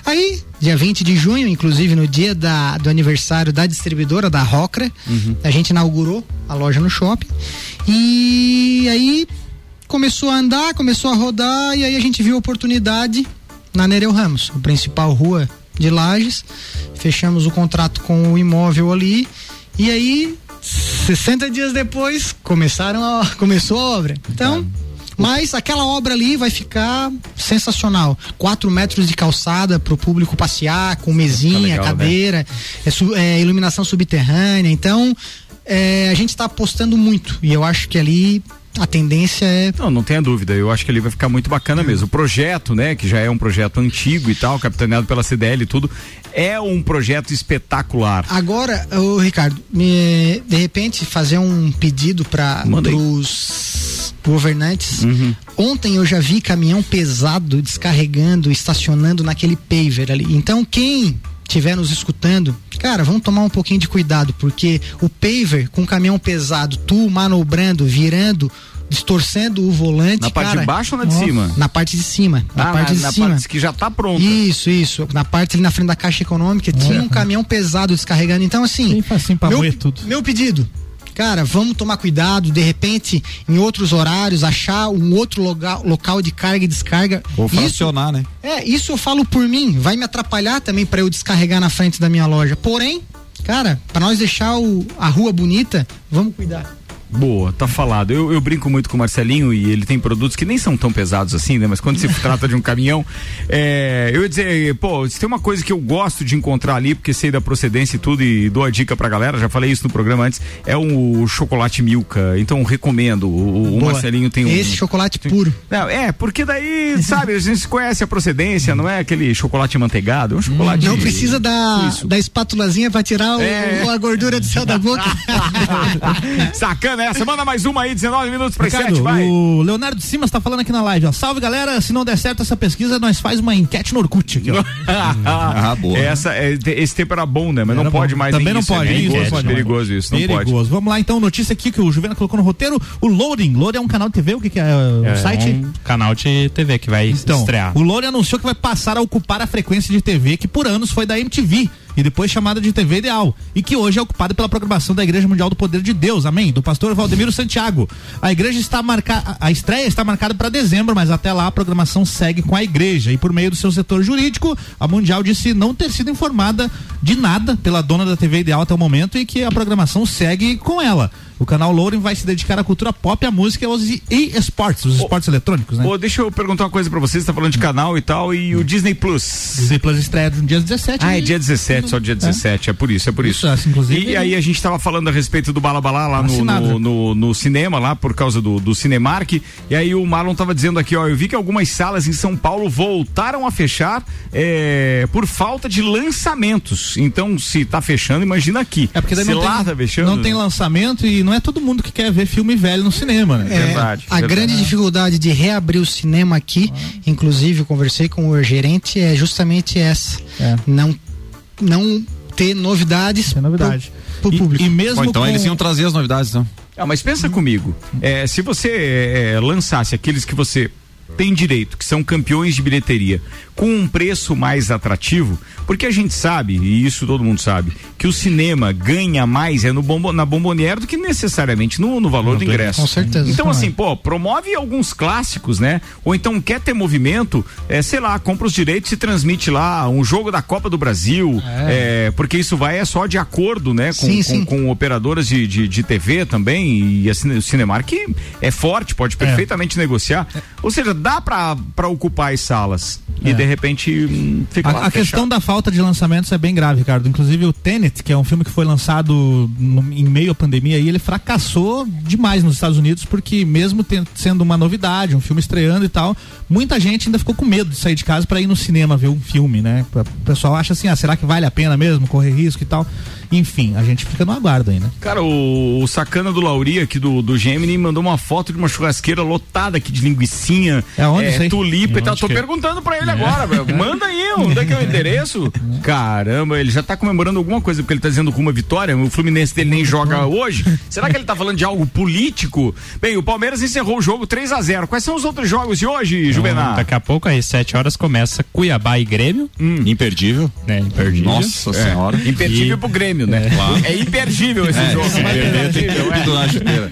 Aí, dia 20 de junho, inclusive no dia da, do aniversário da distribuidora, da Rocra, a gente inaugurou a loja no shopping. E aí começou a andar, começou a rodar, e aí a gente viu a oportunidade na Nereu Ramos, a principal rua de Lages. Fechamos o contrato com o imóvel ali. E aí, 60 dias depois, começaram a, começou a obra. Então. Mas aquela obra ali vai ficar sensacional. Quatro metros de calçada para o público passear, com mesinha, legal, né? cadeira, é su- é iluminação subterrânea. Então, é, a gente está apostando muito. E eu acho que ali a tendência é. Não, não tenha dúvida. Eu acho que ele vai ficar muito bacana mesmo. O projeto, né, que já é um projeto antigo e tal, capitaneado pela CDL e tudo, é um projeto espetacular. Agora, ô Ricardo, me- de repente fazer um pedido para os governantes. Uhum. Ontem eu já vi caminhão pesado descarregando, estacionando naquele paver ali. Então quem estiver nos escutando, cara, vamos tomar um pouquinho de cuidado, porque o paver com caminhão pesado, tu manobrando, virando, distorcendo o volante. Na parte cara, de baixo ou na de nossa, cima? Na parte de cima. Na Ah, parte na- de na cima. parte que já tá pronta. Isso, isso. Na parte ali na frente da caixa econômica, tinha um caminhão pesado descarregando. Então, assim. pra meu, tudo. meu pedido. Cara, vamos tomar cuidado, de repente, em outros horários, achar um outro local, local de carga e descarga. Ou fracionar, né? é, isso eu falo por mim. Vai me atrapalhar também para eu descarregar na frente da minha loja. Porém, cara, para nós deixar o- a rua bonita, vamos cuidar. Boa, tá falado. Eu, eu brinco muito com o Marcelinho e ele tem produtos que nem são tão pesados assim, né? Mas quando se trata de um caminhão, é, eu ia dizer, pô, se tem uma coisa que eu gosto de encontrar ali, porque sei da procedência e tudo, e dou a dica pra galera, já falei isso no programa antes, é o chocolate Milka. Então recomendo. O, o. Marcelinho tem um. Esse chocolate puro. Não, é, porque daí, sabe, a gente conhece a procedência, não é aquele chocolate manteigado, é um chocolate. Não precisa da, da espátulazinha para tirar o- É. a gordura do céu da boca. Sacana essa. Manda mais uma aí, 19 minutos para Ricardo, 7, vai. o Leonardo Simas tá falando aqui na live, ó. Salve galera, se não der certo essa pesquisa, nós faz uma enquete no Orkut aqui, ó. ah, boa. Essa, é, esse tempo era bom, né? Mas não Era pode bom. mais Também não isso, pode, é isso, perigoso, não pode perigoso isso, não pode. Perigoso. Vamos lá então, notícia aqui que o Juvena colocou no roteiro, o Loading. Loading é um canal de TV, o que, que é? O É site? um canal de TV que vai Então, estrear. o Loure anunciou que vai passar a ocupar a frequência de TV que por anos foi da MTV e depois chamada de TV Ideal e que hoje é ocupada pela programação da Igreja Mundial do Poder de Deus, amém, do pastor Valdemiro Santiago. A igreja está marcada, a estreia está marcada para dezembro, mas até lá a programação segue com a igreja e por meio do seu setor jurídico, a Mundial disse não ter sido informada de nada pela dona da TV Ideal até o momento e que a programação segue com ela. O canal Loren vai se dedicar à cultura pop, à música e aos e-esportes, os esportes eletrônicos, né? Pô, deixa eu perguntar uma coisa pra vocês, você tá falando de canal e tal, e o Disney Plus. Disney Plus estreia no dia 17. Ah, é dia 17, só dia 17, é, por isso, é por isso. Isso, inclusive- E aí a gente tava falando a respeito do Balabalá lá no, no, no- no cinema, lá por causa do, do Cinemark, e aí o Marlon tava dizendo aqui, ó, eu vi que algumas salas em São Paulo voltaram a fechar é, por falta de lançamentos. Então, se tá fechando, imagina aqui. É porque daí se não lá tem, tá fechando. não tem lançamento e não é todo mundo que quer ver filme velho no cinema, né? É, a grande dificuldade de reabrir o cinema aqui, inclusive eu conversei com o gerente, é justamente essa. Não, não ter novidades, novidade. pro, pro público. E mesmo Bom, então com- eles iam trazer as novidades, então. Ah, mas pensa comigo. É, se você é, lançasse aqueles que você tem direito, que são campeões de bilheteria, com um preço mais atrativo, porque a gente sabe, e isso todo mundo sabe, que o cinema ganha mais é no bombo, na bomboniera do que necessariamente no, no valor do ingresso. Com certeza. Então, Não assim, é. pô, promove alguns clássicos, né? Ou então quer ter movimento, é, sei lá, compra os direitos e transmite lá um jogo da Copa do Brasil, é, porque isso vai é só de acordo, né? Com, Sim, com, sim. com operadoras de, de, de TV também e a Cine- o Cinemark é forte, pode perfeitamente negociar. Ou seja, dá pra, pra ocupar as salas e É. de repente hum, fica lá A, a questão da falta de lançamentos é bem grave, Ricardo. Inclusive o Tenet, que é um filme que foi lançado no- em meio à pandemia, e ele fracassou demais nos Estados Unidos, porque mesmo sendo uma novidade, um filme estreando e tal, muita gente ainda ficou com medo de sair de casa para ir no cinema ver um filme, né? O pessoal acha assim, ah, será que vale a pena mesmo correr risco e tal? Enfim, a gente fica no aguardo aí, né? Cara, o, o sacana do Lauri aqui do, do Gemini mandou uma foto de uma churrasqueira lotada aqui de linguicinha, É onde aí? tulipa e tal. Tô que é? perguntando pra ele agora, velho. Manda aí, onde é que é o endereço? Caramba, ele já tá comemorando alguma coisa porque ele tá dizendo com uma vitória. O Fluminense dele nem joga hoje. Será que ele tá falando de algo político? Bem, o Palmeiras encerrou o jogo 3 a 0 Quais são os outros jogos de hoje, Juvenal? Então, daqui a pouco, às 7 horas, começa Cuiabá e Grêmio. Imperdível. Né, imperdível. Nossa Senhora. É, imperdível E- pro Grêmio, né? Claro. É imperdível esse É, jogo. imperdível, é. chuteira.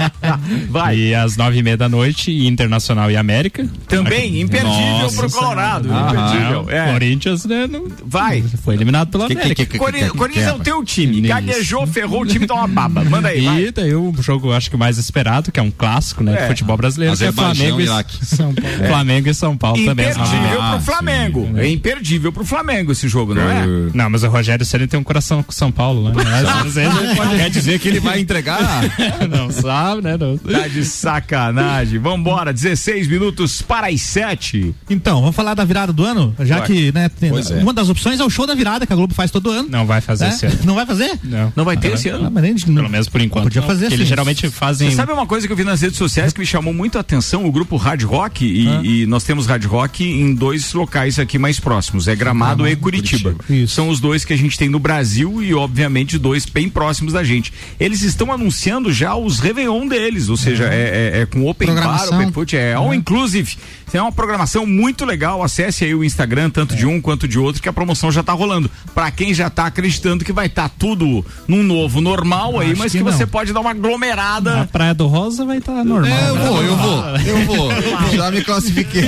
Vai. E às nove e meia da noite, Internacional e América. Também, imperdível pro Colorado. imperdível. É. Corinthians, né? não- Vai. Foi eliminado pela América. que- que- Cori- que- Corinthians é o teu time. Isso. Gaguejou, ferrou, o time tá uma baba. Manda aí, vai. E daí o jogo, acho que o mais esperado, que é um clássico, né? É. de futebol brasileiro, que é Flamengo e Iraque. São Paulo. Flamengo e São Paulo também. e meia. Imperdível Ah, pro Flamengo. sim. É imperdível pro Flamengo esse jogo, não é? Não, mas o Rogério Ceni tem um coração com São Paulo, né? Às vezes ele pode- Quer dizer que ele vai entregar? Não sabe, né? Não. Tá de sacanagem. Vambora, 16 minutos para as 7. Então, vamos falar da virada do ano? Já que, né, tem- Pois é. uma das opções é o show da virada que a Globo faz todo ano. Não vai fazer É? esse ano. Não vai fazer? Não. Não vai ter Ah, esse ano? Ah, mas nem- Pelo menos por enquanto. Podia fazer assim. Eles geralmente fazem. Você sabe uma coisa que eu vi nas redes sociais que me chamou muito a atenção? O grupo Hard Rock, e, e nós temos Hard Rock em dois locais aqui mais próximos, é Gramado, e Curitiba. São os dois que a gente tem no Brasil e, obviamente, dois bem próximos da gente. Eles estão anunciando já os Réveillon deles, ou seja, é, é- é com Open Bar. Open Food, é all inclusive. É uma programação muito legal. Acesse aí o Instagram, tanto de um quanto de outro, que a promoção já tá rolando. Pra quem já tá acreditando que vai estar tudo num novo normal aí, mas que que, você pode dar uma aglomerada. A Praia do Rosa vai estar normal. É, eu né? vou, eu vou, eu vou. Já me classifiquei.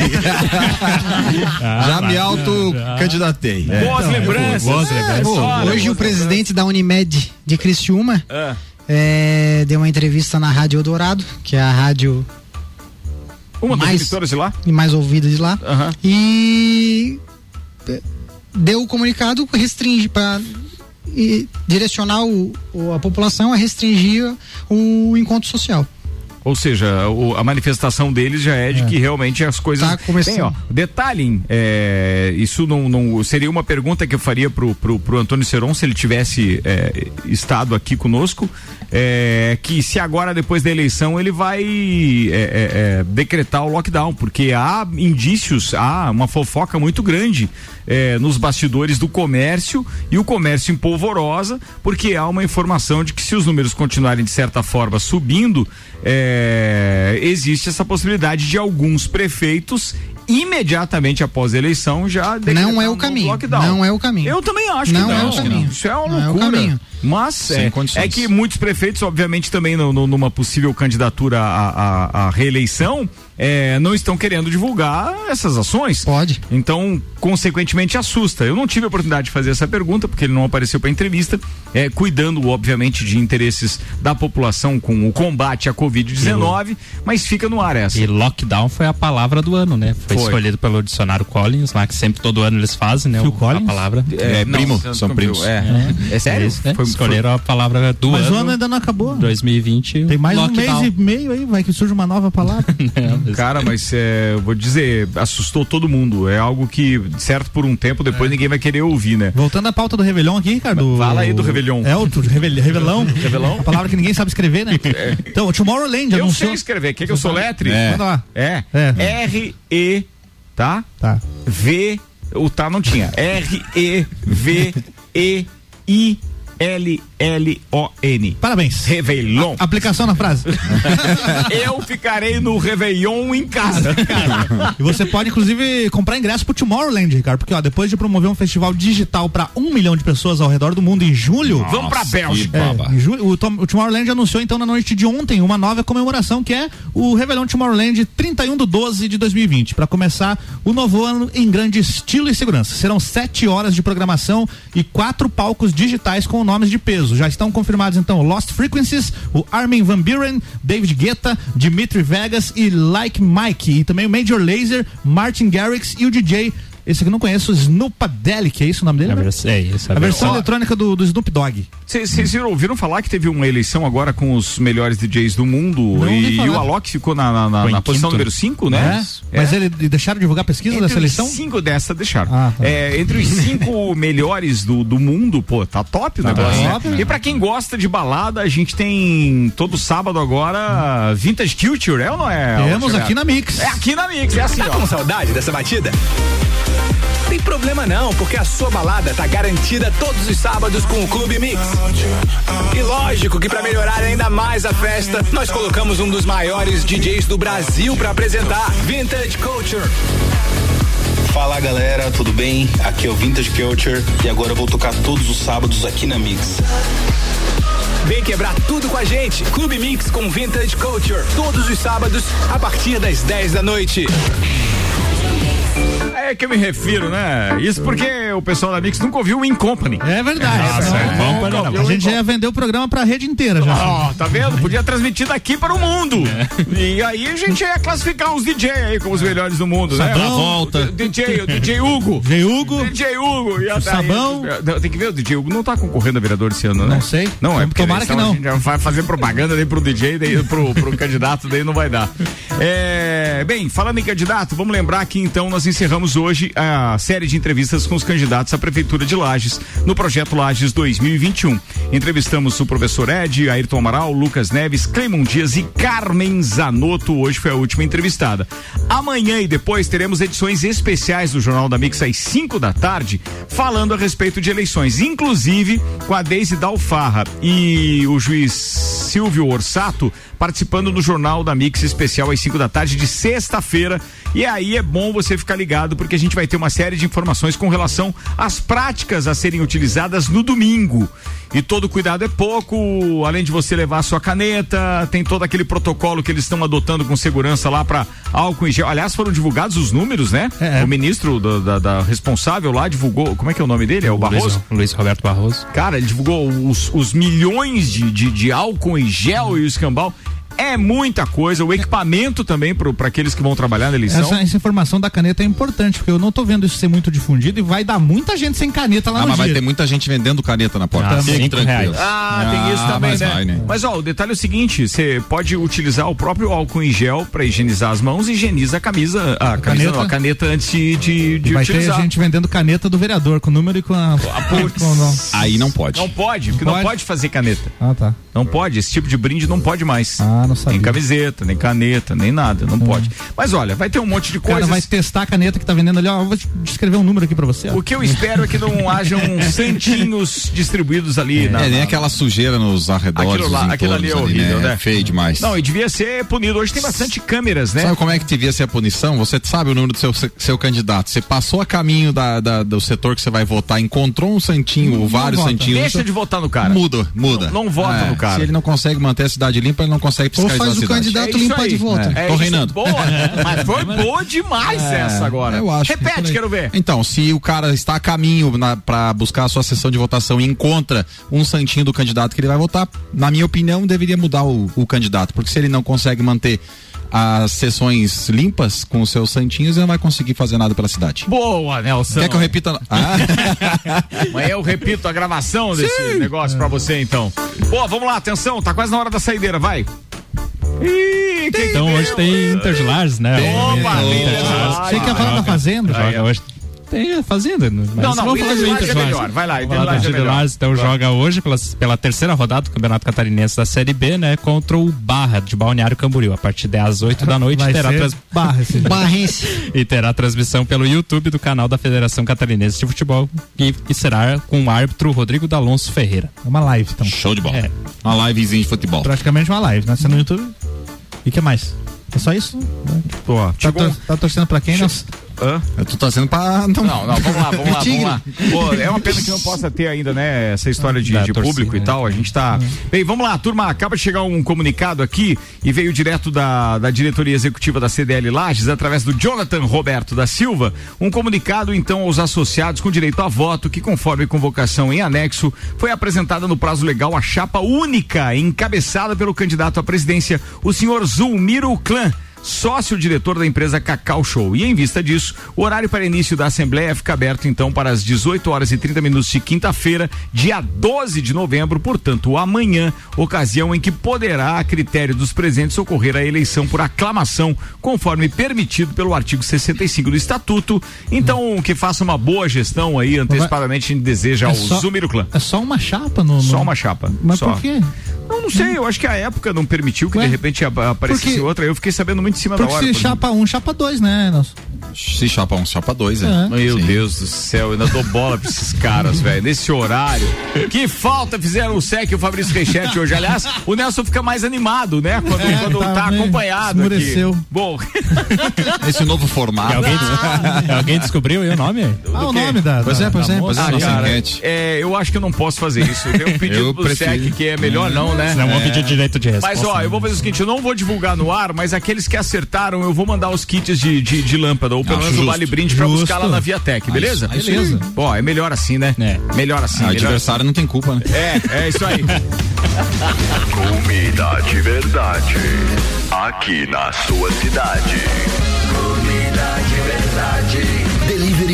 Ah, Já me auto-candidatei. Boas Então, eu vou, lembranças. boas lembranças. Vou, vou. Hoje o presidente da Unimed de Criciúma Ah. é, deu uma entrevista na Rádio Eldorado, que é a rádio Uma das mais- emissoras de lá? mais ouvida de lá. Aham. E eh, deu o comunicado restringe para direcionar o- o- a população a restringir o encontro social. Ou seja, o- a manifestação deles já é de que realmente as coisas. Tá começando. Tem, ó, detalhem, é, isso não, não- seria uma pergunta que eu faria pro, pro, pro Antônio Seron se ele tivesse é, estado aqui conosco. é, que se agora, depois da eleição, ele vai é, é, é, decretar o lockdown, porque há indícios, há uma fofoca muito grande é, nos bastidores do comércio e o comércio em polvorosa, porque há uma informação de que se os números continuarem de certa forma subindo, é, existe essa possibilidade de alguns prefeitos imediatamente após a eleição já Não é o caminho. lockdown. Não é o caminho. Eu também acho Não que é não. o caminho. Isso é uma Não é o loucura. caminho. Mas é, é que muitos prefeitos, obviamente, também no- no- numa possível candidatura à, à- à reeleição, é, não estão querendo divulgar essas ações. Pode. Então, consequentemente, assusta. Eu não tive a oportunidade de fazer essa pergunta, porque ele não apareceu para entrevista, é, cuidando, obviamente, de interesses da população com o combate à Covid-19, mas fica no ar essa. E lockdown foi a palavra do ano, né? Foi, Foi. escolhido pelo dicionário Collins, lá que sempre todo ano eles fazem, né? Phil o- Collins? A palavra. É, não, primo, são primos. viu, É, é sério? Isso, né? Foi- Escolheram a palavra do Mas o ano. ano ainda não acabou. 2020. Tem mais lockdown. um mês e meio aí, vai que surge uma nova palavra. Cara, mas é, eu vou dizer, assustou todo mundo. É algo que, certo por um tempo, depois ninguém vai querer ouvir, né? Voltando à pauta do Réveillon aqui, Ricardo. Fala aí do Réveillon. É o Revel, Revelão. Revelão? A palavra que ninguém sabe escrever, né? Então, o Tomorrowland Eu anunciou. sei escrever. Quer que eu sou letre? É. Manda lá. É. É. R-E, tá? Tá. V, o tá não tinha. R-E-V-E-I-L-L-O-N. Parabéns. Réveillon. Aplicação na frase. Eu ficarei no Réveillon em casa. E você pode, inclusive, comprar ingresso pro Tomorrowland, Ricardo, porque ó, depois de promover um festival digital para um milhão de pessoas ao redor do mundo em julho. Vamos pra Bélgica. É, em julho, o, Tom- o Tomorrowland anunciou então na noite de ontem uma nova comemoração que é o Réveillon Tomorrowland 31 do 12 de 2020 para começar o novo ano em grande estilo e segurança. Serão sete horas de programação e quatro palcos digitais com nomes de peso. Já estão confirmados então Lost Frequencies, o Armin Van Buren, David Guetta, Dimitri Vegas e Like Mike e também o Major Lazer, Martin Garrix e o DJ esse aqui eu não conheço, Snoopadelic, é isso o nome dele? A vers- é isso, a a versão eletrônica do, do Snoop Dogg. Vocês ouviram falar que teve uma eleição agora com os melhores DJs do mundo e, e o Alok ficou na, na- na- na posição quinto. número 5, né? É? Mas ele deixaram de divulgar a pesquisa Entre dessa eleição? cinco dessa deixaram. Ah, tá. É, entre os cinco melhores do, do mundo, pô, tá top o negócio, né? top, né? E pra quem gosta de balada, a gente tem todo sábado agora Vintage Culture, é ou não é? Temos aqui na Mix. É aqui na Mix, é assim, Tá ó. com saudade dessa batida? Tem problema não, porque a sua balada tá garantida todos os sábados com o Clube Mix. E lógico que pra melhorar ainda mais a festa, nós colocamos um dos maiores DJs do Brasil pra apresentar Vintage Culture. Fala galera, tudo bem? Aqui é o Vintage Culture e agora eu vou tocar todos os sábados aqui na Mix. Vem quebrar tudo com a gente. Clube Mix com Vintage Culture. Todos os sábados, a partir das 10 da noite. É que eu me refiro, né? Isso porque o pessoal da Mix nunca ouviu o In Company. É verdade. Nossa, Não, é não. a gente já ia vender o programa pra rede inteira já. Ó, tá vendo? Podia transmitir daqui para o mundo. E aí a gente ia classificar uns DJ aí como os melhores do mundo, né? Sabão. volta. O DJ, o DJ Hugo. DJ Hugo. DJ Hugo. E Sabão. Tem que ver, o DJ Hugo não tá concorrendo a vereador esse ano, né? Não sei. Não, é porque Tomara que não. A gente já vai fazer propaganda daí pro DJ, daí pro, pro candidato, daí não vai dar. É, É, bem, falando em candidato, vamos lembrar que então nós encerramos hoje a série de entrevistas com os candidatos à Prefeitura de Lages no projeto Lages 2021. Entrevistamos o professor Ed, Ayrton Amaral, Lucas Neves, Clemon Dias e Carmen Zanotto. Hoje foi a última entrevistada. Amanhã e depois teremos edições especiais do Jornal da Mix às 5 da tarde, falando a respeito de eleições, inclusive com a Deise Dalfarra e o juiz Silvio Orsato participando do Jornal da Mix especial às 5 da tarde de sexta-feira. E aí é bom você ficar ligado porque a gente vai ter uma série de informações com relação às práticas a serem utilizadas no domingo. E todo cuidado é pouco, além de você levar a sua caneta, tem todo aquele protocolo que eles estão adotando com segurança lá para álcool em gel. Aliás, foram divulgados os números, né? É. O ministro da, da- da responsável lá divulgou. Como é que é o nome dele? É o Barroso? Luiz, Luiz Roberto Barroso. Cara, ele divulgou os, os milhões de, de, de álcool em gel e o escambau. É muita coisa. O equipamento também para aqueles que vão trabalhar na eleição. Essa, essa informação da caneta é importante, porque eu não tô vendo isso ser muito difundido e vai dar muita gente sem caneta lá Ah, no mas vai dia. ter muita gente vendendo caneta na porta. Ah, Fique tranquilo. Ah, tem isso também, mas né? vai, né? Mas ó, o detalhe é o seguinte: você pode utilizar o próprio álcool em gel para higienizar as mãos e higieniza a camisa, a, camisa caneta. não, a caneta antes de, de, de vai ter utilizar. gente vendendo caneta do vereador, com o número e com a. com- não. Aí não pode. Não pode, porque não pode? pode fazer caneta. Ah, tá. Não pode, esse tipo de brinde não pode mais. Ah, não sabia. Nem camiseta, nem caneta, nem nada, não pode. Mas olha, vai ter um monte de cara coisas. vai testar a caneta que tá vendendo ali, ó. Vou descrever um número aqui pra você. ó. O que eu espero é que não hajam santinhos distribuídos ali na. É, nem na- aquela sujeira nos arredores. Aquilo lá- aquilo ali é horrível, né? Feio demais. Não, e devia ser punido. Hoje tem bastante câmeras, né? Sabe como é que devia ser a punição? Você sabe o número do seu, seu candidato. Você passou a caminho da, da- do setor que você vai votar, encontrou um santinho, ou vários santinhos. Deixa de votar no cara. Muda, muda. Não- não vota no cara. Se ele não consegue manter a cidade limpa, ele não consegue Ou faz o cidade. candidato É limpar aí. de volta. É Tô isso, reinando. Boa, mas foi boa demais É, essa agora. Eu acho. Repete, quero ver. Então, se o cara está a caminho para buscar a sua sessão de votação e encontra um santinho do candidato que ele vai votar, na minha opinião, deveria mudar o, o candidato, porque se ele não consegue manter as sessões limpas com os seus santinhos, ele não vai conseguir fazer nada pela cidade. Boa, Nelson. Quer que eu repita? Ah, Amanhã eu repito a gravação desse negócio pra você, então. Boa, vamos lá, atenção, tá quase na hora da saideira, vai. Ih, Então hoje tem Inter de Lages, né? Opa, O tem Inter de Lages. Lages. Você quer falar da Fazenda? Joga hoje. Tem a Fazenda. Mas Não, não, vamos o falar Inter é melhor. Vai lá, Inter Lages é melhor. Então Vai. joga hoje pela, pela terceira rodada do Campeonato Catarinense da Série B, né? Contra o Barra de Balneário Camboriú. A partir das 8 da noite Vai terá trans... barra. Barrense. e terá transmissão pelo YouTube do canal da Federação Catarinense de Futebol e, e será com o árbitro Rodrigo D'Alonso Ferreira. É uma live, então. show de bola. É. Uma livezinha de futebol. Praticamente uma live, né? Você no YouTube. E o que mais? É só isso? Pô, Tá, chegou- tor- tá torcendo pra quem? Nós... Hã? Eu tô torcendo pra. Não, não, vamos lá, vamos lá, vamos lá. Pô, é uma pena que não possa ter ainda, né, essa história de, de torcida, público e né? tal. A gente tá. Bem, vamos lá, turma. Acaba de chegar um comunicado aqui e veio direto da, da diretoria executiva da CDL Lages, através do Jonathan Roberto da Silva. Um comunicado, então, aos associados com direito a voto, que, conforme convocação em anexo, foi apresentada no prazo legal a chapa única, encabeçada pelo candidato à presidência, o senhor Zulmiro Clã sócio-diretor da empresa Cacau Show. E em vista disso, o horário para início da Assembleia fica aberto então para as 18 horas e 30 minutos de quinta-feira, dia 12 de novembro, portanto, amanhã, ocasião em que poderá, a critério dos presentes, ocorrer a eleição por aclamação, conforme permitido pelo artigo 65 do Estatuto. Então, que faça uma boa gestão aí, antecipadamente, a gente deseja ao É só- Zumiro Clã. É só uma chapa no. no- Só uma chapa. Mas só. por quê? Não, não sei, eu acho que a época não permitiu que Ué? de repente ap- aparecesse Porque- outra. Eu fiquei sabendo muito em cima da Porque hora. se por exemplo. chapa um, chapa dois, né? Nelson? Se chapa um, chapa dois, é. É. Meu Sim. Deus do céu, eu ainda dou bola pra esses caras, velho. Nesse horário. Que falta fizeram o SEC e o Fabrício Reichert hoje. Aliás, o Nelson fica mais animado, né? Quando, É, quando tá tá acompanhado. Aqui. esmureceu. Bom, Esse novo formato. alguém, des- alguém descobriu aí o nome? Ah, o quê? nome da. Pois da- é, pois da é, pois é, ah, nossa cara, é, eu acho que eu não posso fazer isso. Eu tenho um pedido Eu pro prefiro. SEC que é melhor não, né? Senão vão pedir direito de resposta. Mas ó, eu vou fazer o seguinte, eu não vou divulgar no ar, mas aqueles que acertaram, eu vou mandar os kits de, de, de lâmpada, ou pelo menos o vale brinde pra Justo. buscar lá na Viatec, beleza? aí sim. Beleza. Ó, é melhor assim, né? É. Melhor assim. Ah, melhor adversário não tem culpa, né? É, é isso aí. Comida de verdade. Aqui na sua cidade. Comida de verdade.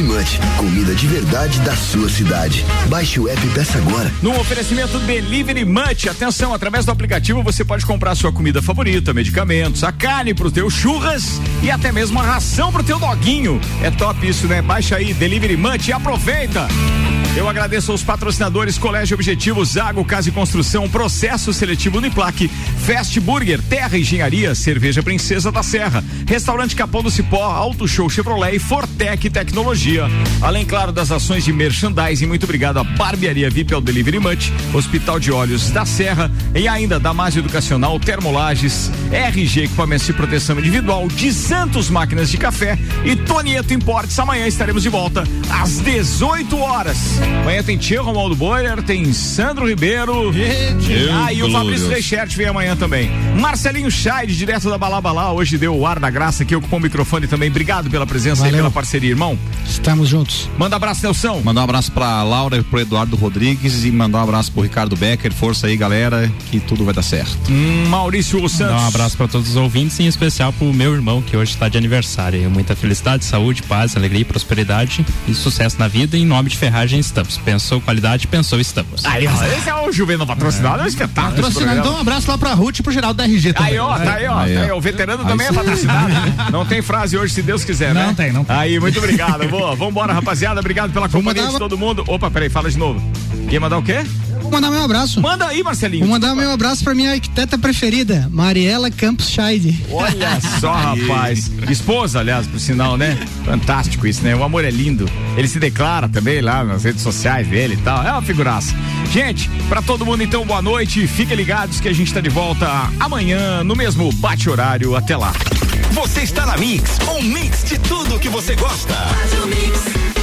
Munch, comida de verdade da sua cidade. Baixe o app e peça agora. No oferecimento Delivery Munch, atenção, através do aplicativo você pode comprar sua comida favorita, medicamentos, a carne pro teu churras e até mesmo a ração pro teu doguinho. É top isso, né? Baixa aí Delivery Munch e aproveita. Eu agradeço aos patrocinadores Colégio Objetivo, Zago Casa e Construção, Processo Seletivo Uniplaque, Fast Burger, Terra Engenharia, Cerveja Princesa da Serra, Restaurante Capão do Cipó, Auto Show Chevrolet e Fortec Tecnologia. Além, claro, das ações de merchandising, muito obrigado à Barbearia VIP ao Delivery Much, Hospital de Olhos da Serra e ainda da Mais Educacional, Termolages, RG Equipamentos de Proteção Individual, de Santos Máquinas de Café e Tonieto Importes. Amanhã estaremos de volta às 18 horas. Amanhã tem Tia Romualdo Boyer, tem Sandro Ribeiro. ah, e o Fabrício Reichert vem amanhã também. Marcelinho Scheid, direto da Balabalá, hoje deu o ar da graça aqui, ocupou o microfone também. Obrigado pela presença Valeu. e pela parceria, irmão. Estamos juntos. Manda abraço, Nelson. Mandar um abraço pra Laura e pro Eduardo Rodrigues e mandar um abraço pro Ricardo Becker. Força aí, galera, que tudo vai dar certo. Hum, Maurício Santos. Dá um abraço para todos os ouvintes, em especial pro meu irmão que hoje está de aniversário. Muita felicidade, saúde, paz, alegria e prosperidade e sucesso na vida. Em nome de Ferragem Estamos. Pensou qualidade, pensou estamos. Aí, ó, esse é o Juvenil patrocinado, é um espetáculo. Patrocinado. Então, um abraço lá pra Ruth e pro Geraldo da RG também. Aí, ó, tá aí, ó. Aí, tá ó. aí, ó. O veterano Aí também é sim. patrocinado. Não tem frase hoje, se Deus quiser, né? Não tem, não tem. Aí, muito obrigado. Boa, vambora, rapaziada. Obrigado pela companhia de todo mundo. Opa, peraí, fala de novo. Quer mandar o quê? Vou mandar meu abraço. Manda aí, Marcelinho. Vou mandar meu abraço pra minha arquiteta preferida, Mariela Campos Scheid. Olha só, rapaz. Esposa, aliás, por sinal, né? Fantástico isso, né? O amor é lindo. Ele se declara também lá nas redes sociais dele e tal. É uma figuraça. Gente, pra todo mundo então, boa noite. Fiquem ligados que a gente tá de volta amanhã no mesmo bate-horário. Até lá. Você está na Mix, um mix de tudo que você gosta. Faz o mix.